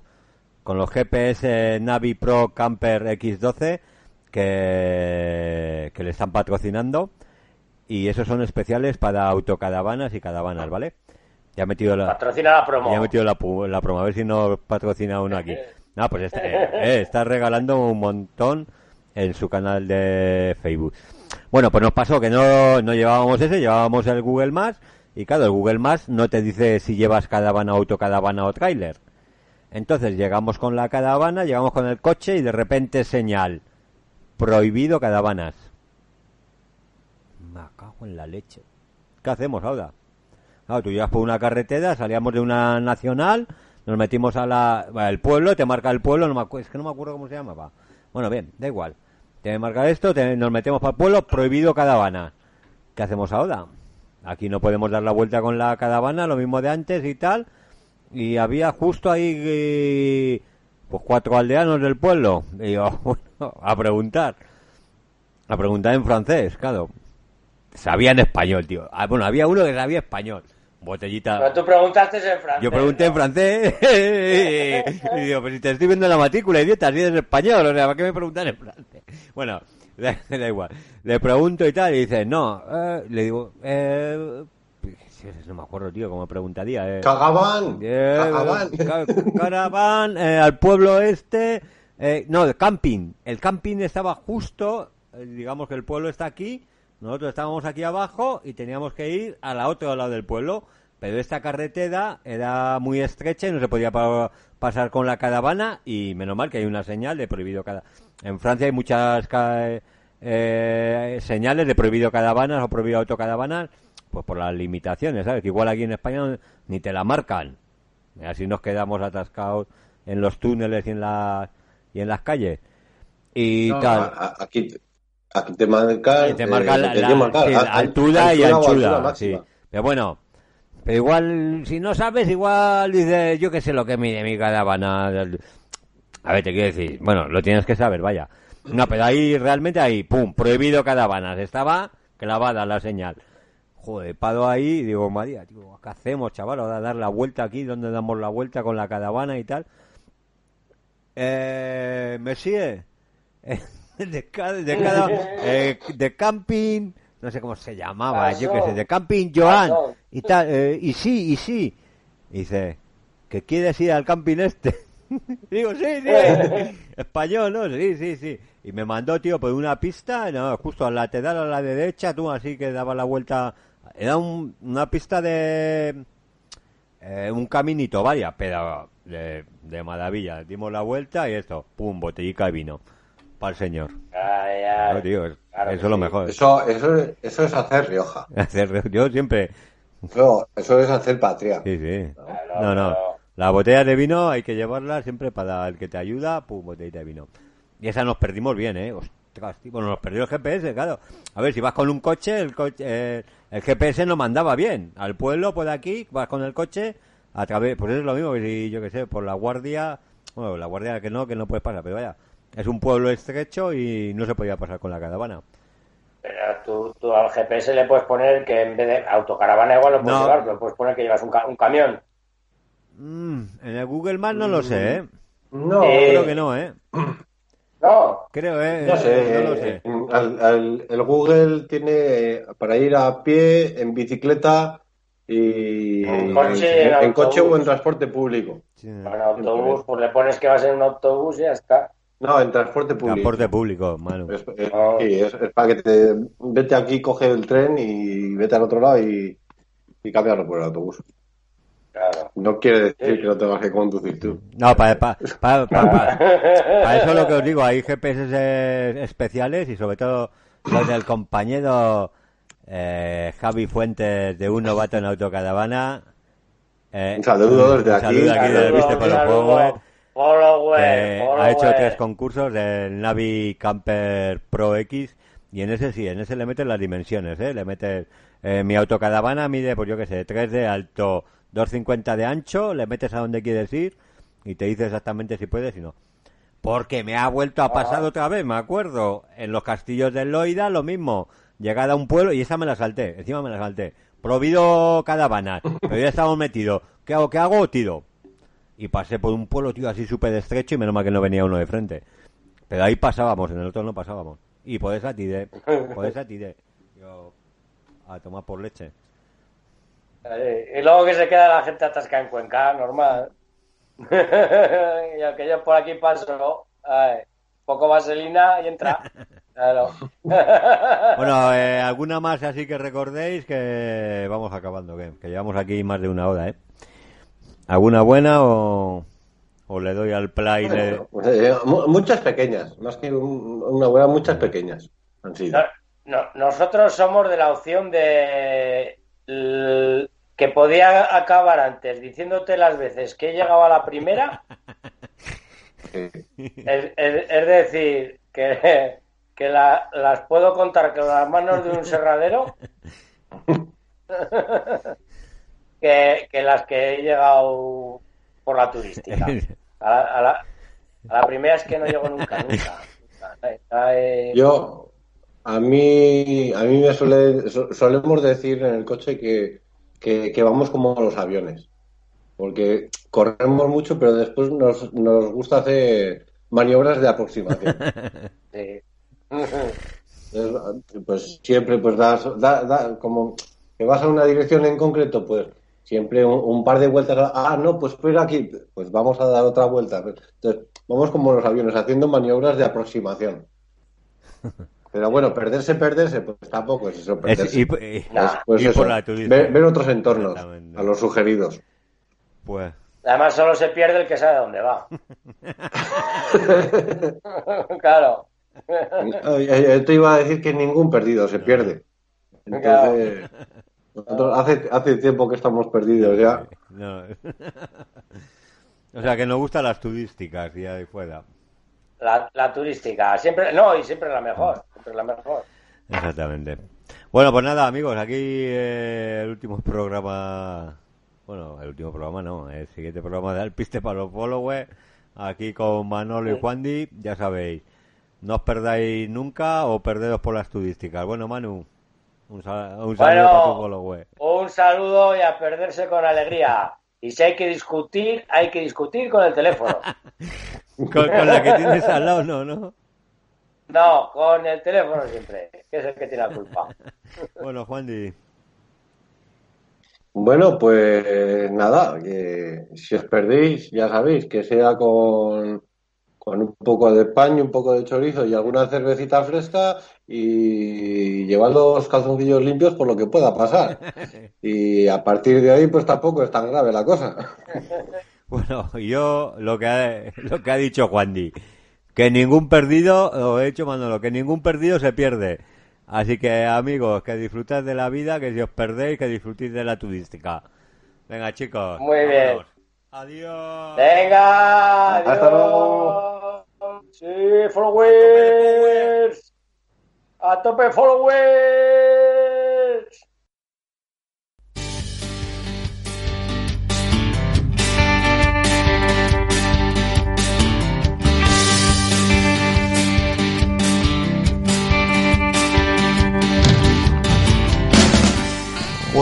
con los GPS Navi Pro Camper X12 que, que le están patrocinando y esos son especiales para autocaravanas y caravanas, ¿vale? Ya he metido la, Patrocina la promo. ya he metido la, la promo, a ver si no patrocina uno aquí. No, pues está, eh, eh, está regalando un montón en su canal de Facebook. Bueno, pues nos pasó que no, no llevábamos ese, llevábamos el Google Maps y claro, el Google Maps no te dice si llevas caravana, autocaravana o tráiler. Entonces llegamos con la caravana, llegamos con el coche y de repente señal, prohibido caravanas. Me cago en la leche. ¿Qué hacemos ahora? Claro, tú llegas por una carretera, salíamos de una nacional, nos metimos a la, el pueblo, te marca el pueblo, no me es que no me acuerdo cómo se llamaba. Bueno, bien, da igual. Te marca esto, te- nos metemos para el pueblo, prohibido caravana. ¿Qué hacemos ahora? Aquí no podemos dar la vuelta con la caravana, lo mismo de antes y tal. Y había justo ahí eh, pues cuatro aldeanos del pueblo. Y yo, bueno, a preguntar. A preguntar en francés, claro. Sabían español, tío. Ah, bueno, había uno que sabía español. Botellita. Pero tú preguntaste en francés. Yo pregunté en francés y digo, pues si te estoy viendo en la matrícula, idiota, si eres español, o sea, ¿para qué me preguntan en francés? Bueno, da, da igual. Le pregunto y tal, y dice, no, eh, le digo, eh, no me acuerdo, tío, cómo me preguntaría. Eh, Cagaban, eh, cagaban. ca- Caravan, eh, al pueblo este, eh, no, el camping. El camping estaba justo, eh, digamos que el pueblo está aquí, nosotros estábamos aquí abajo y teníamos que ir al otro lado del pueblo, pero esta carretera era muy estrecha y no se podía pa- pasar con la caravana y menos mal que hay una señal de prohibido cada. En Francia hay muchas ca- eh, señales de prohibido caravanas o prohibido autocaravanas, pues por las limitaciones, ¿sabes? Que igual aquí en España ni te la marcan. Así nos quedamos atascados en los túneles y en las y en las calles. Y No, tal. aquí, aquí te marca, Y te marca eh, la, la- marcar, sí, a- la altura y anchura. sí. Pero bueno, pero igual, si no sabes, igual dices, yo qué sé lo que mide mi caravana. A ver, te quiero decir, bueno, lo tienes que saber, vaya. No, pero ahí realmente ahí, pum, prohibido caravanas. Estaba clavada la señal. Joder, paro ahí y digo, María, tío, ¿qué hacemos, chaval? Ahora dar la vuelta aquí, donde damos la vuelta con la caravana y tal. Eh, ¿Me sigue? de, ca- de, cada- eh, de camping, no sé cómo se llamaba, yo qué sé, de camping Joan Pasó. y tal, eh, y sí, y sí. Y dice, ¿que quieres ir al camping este? Digo, sí, sí, español, ¿no? Sí, sí, sí. Y me mandó, tío, por una pista, no, justo a la lateral a la derecha, tú así que daba la vuelta. Era un- una pista de, eh, un caminito, vaya, pero de, de maravilla. Dimos la vuelta y esto, pum, botellica de vino. Para el señor. Ay, ay. No, tío, es- Claro que eso es lo sí. mejor. Eso, eso, eso es hacer Rioja. Hacer- Yo siempre. No, eso es hacer patria. Sí, sí. Claro, No, no. La botella de vino hay que llevarla siempre para el que te ayuda, pum, botellita de vino. Y esa nos perdimos bien, ¿eh? Ostras, tío, bueno, nos perdió el GPS, claro. A ver, si vas con un coche, el, coche, eh, el GPS no mandaba bien. Al pueblo, por aquí, vas con el coche, a través, pues eso es lo mismo que si, yo que sé, por la guardia, bueno, la guardia que no, que no puedes pasar, pero vaya, es un pueblo estrecho y no se podía pasar con la caravana. Pero tú, tú al GPS le puedes poner que en vez de autocaravana igual lo puedes No. llevar, pero puedes poner que llevas un, ca- un camión. Mm, en el Google Maps no lo sé, ¿eh? No, Eh, Creo que no, ¿eh? No, Creo, ¿eh? no sé. No lo sé. al- al- el Google tiene para ir a pie, en bicicleta y En coche, en, en en coche o en transporte público. Sí, en autobús, pues le pones que vas en un autobús y ya está. No, en transporte público. Transporte público. Es, es- Ah. sí, es, es para que te vete aquí, coge el tren y vete al otro lado y, y cámbialo por el autobús. Claro. No quiere decir que no tengas que conducir tú. No, para pa, pa, pa- pa- pa eso lo que os digo, hay GPS eh, especiales y sobre todo los del compañero eh, Javi Fuentes de Un Novato en Autocaravana. Eh, Un saludo desde un aquí. saludo aquí del Viste por los Saludo, follower, que follower. ha hecho tres concursos del Navi Camper Pro X y en ese sí, en ese le meten las dimensiones, ¿eh? Le metes, eh, mi autocaravana mide, pues yo qué sé, 3 de alto, 250 de ancho, le metes a donde quieres ir y te dice exactamente si puedes y no. Porque me ha vuelto a pasar otra vez, me acuerdo, en los castillos del Loida lo mismo, llegar a un pueblo y esa me la salté, encima me la salté. Prohibido caravanas, pero ya estamos metidos. ¿Qué hago? ¿Qué hago? Tiro. Y pasé por un pueblo, tío, así súper estrecho y menos mal que no venía uno de frente. Pero ahí pasábamos, en el otro no pasábamos. Y por esa tiré, por esa tiré. Yo, a tomar por leche. Eh, Y luego que se queda la gente atascada en Cuenca, normal. y aunque yo por aquí paso, ay, poco vaselina y entra. Claro. Bueno, eh, alguna más así que recordéis que vamos acabando, que, que llevamos aquí más de una hora, ¿eh? ¿Alguna buena o, o le doy al play? y le- Eh, mu- muchas pequeñas, más que un- una buena, muchas pequeñas han sido. No, no, nosotros somos de la opción de que podía acabar antes diciéndote las veces que he llegado a la primera, es, es- es decir, que, que la- las puedo contar con las manos de un serradero, que, que las que he llegado por la turística. A la, a la- a la primera es que no llego nunca, nunca. Yo, a mí, a mí me suele, so- solemos decir en el coche que, que, que vamos como los aviones. Porque corremos mucho, pero después nos, nos gusta hacer maniobras de aproximación. pues siempre pues das, da, da- como que vas a una dirección en concreto, pues siempre un, un par de vueltas. a- Ah, no, pues espera aquí, pues vamos a dar otra vuelta. Entonces, vamos como los aviones, haciendo maniobras de aproximación. Pero bueno, perderse, perderse, pues tampoco es eso, Es- perderse. y, y- Es, pues y eso, por la turista. ver, ver otros entornos, a los sugeridos. Pues, Además, solo se pierde el que sabe dónde va. claro. Eh, eh, Te iba a decir que ningún perdido se pierde. Entonces, nosotros hace, hace tiempo que estamos perdidos ya. no. o sea, que nos gustan las turísticas y ahí fuera. La, la turística. Siempre, no, y siempre la mejor. Siempre la mejor. Exactamente. Bueno, pues nada, amigos, aquí eh, el último programa. Bueno, el último programa no, el siguiente programa de Alpiste para los followers. Aquí con Manolo y Juandi, ya sabéis. No os perdáis nunca o perderos por las turísticas. Bueno, Manu, un, sal- un saludo Bueno. para tu follower. Un saludo y a perderse con alegría. Y si hay que discutir, hay que discutir con el teléfono. Con, con la que tienes al lado, no, ¿no? No, con el teléfono siempre, que es el que tiene la culpa. Bueno, Juandi, Bueno, pues nada, que si os perdéis, ya sabéis, que sea con, con un poco de pan y un poco de chorizo y alguna cervecita fresca y llevad los calzoncillos limpios por lo que pueda pasar. Y a partir de ahí, pues tampoco es tan grave la cosa. Bueno, yo lo que ha, lo que ha dicho Juandi, que ningún perdido, o he dicho Manolo, que ningún perdido se pierde. Así que amigos, que disfrutad de la vida, que si os perdéis, que disfrutéis de la turística. Venga chicos. Muy bien. Adiós. Venga, adiós. Hasta luego. Sí, followers. A tope, followers.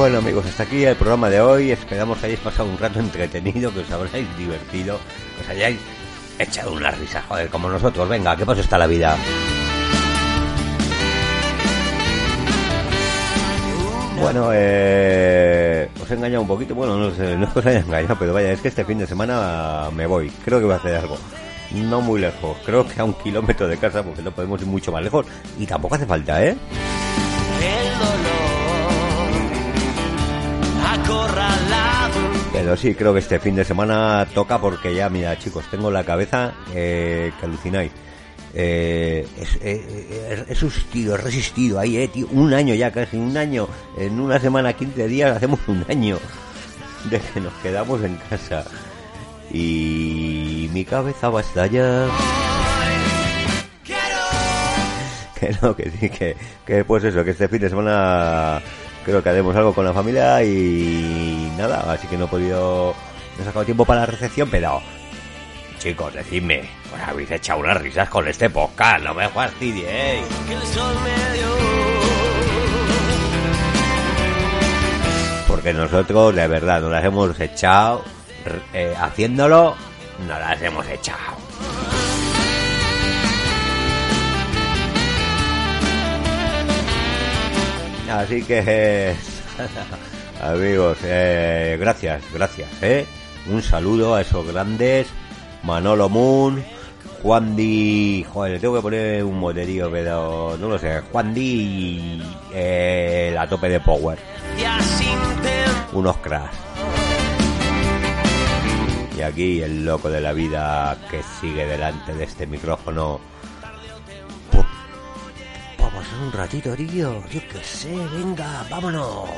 Bueno amigos, hasta aquí el programa de hoy. Esperamos que hayáis pasado un rato entretenido, que os habréis divertido, que os hayáis echado una risa, joder, como nosotros. Venga, ¿qué paso está la vida? Bueno, eh, os he engañado un poquito. Bueno, no, sé, no os haya engañado, pero vaya, es que este fin de semana me voy. Creo que voy a hacer algo. No muy lejos, creo que a un kilómetro de casa, porque no podemos ir mucho más lejos. Y tampoco hace falta, ¿eh? Pero sí, creo que este fin de semana toca porque ya, mira, chicos, tengo la cabeza eh, que alucináis. Eh, es, eh, he resistido, he resistido ahí, eh, tío, un año ya, casi un año, en una semana, 15 días, hacemos un año de que nos quedamos en casa. Y mi cabeza va a estallar. Que no, que sí, que, que pues eso, que este fin de semana creo que haremos algo con la familia y nada, así que no he podido, no he sacado tiempo para la recepción, pero chicos, decidme, pues habéis echado unas risas con este podcast, no me fastidiéis. Porque nosotros de verdad nos las hemos echado, eh, haciéndolo, nos las hemos echado. Así que, amigos, eh, gracias, gracias, ¿eh? Un saludo a esos grandes, Manolo Moon, Juan Di, joder, tengo que poner un moterío, pero no lo sé, Juan Di, eh, la tope de Power. Unos cracks. Y aquí el loco de la vida que sigue delante de este micrófono. Pasar un ratito, tío. Yo qué sé, venga, vámonos.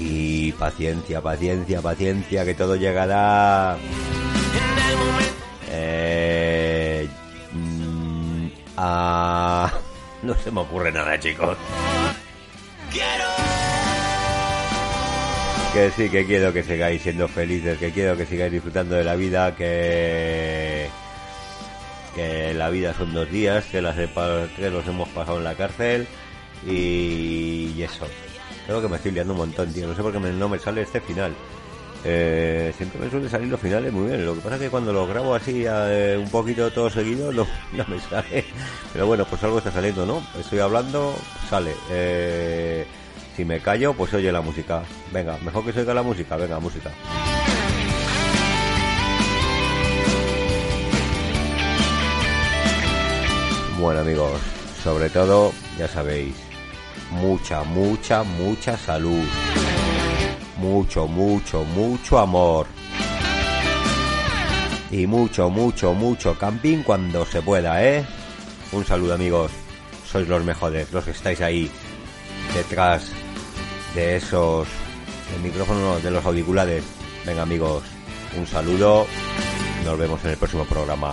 Y paciencia, paciencia, paciencia, que todo llegará. Eh, mm. No se me ocurre nada, chicos. Que sí, que quiero que sigáis siendo felices, que quiero que sigáis disfrutando de la vida, que que la vida son dos días, que las que los hemos pasado en la cárcel y, eso. Creo que me estoy liando un montón, tío. No sé por qué no me sale este final. Eh, siempre me suelen salir los finales muy bien. Lo que pasa es que cuando los grabo así eh, un poquito todo seguido no, no me sale. Pero bueno, pues algo está saliendo, ¿no? Estoy hablando, sale. Eh, si me callo, pues oye la música. Venga, mejor que se oiga la música. Venga, música. Bueno amigos, sobre todo, ya sabéis, mucha, mucha, mucha salud. Mucho, mucho, mucho amor. Y mucho, mucho, mucho camping cuando se pueda, ¿eh? Un saludo amigos, sois los mejores, los que estáis ahí detrás de esos el micrófono de los auriculares. Venga amigos, un saludo, nos vemos en el próximo programa.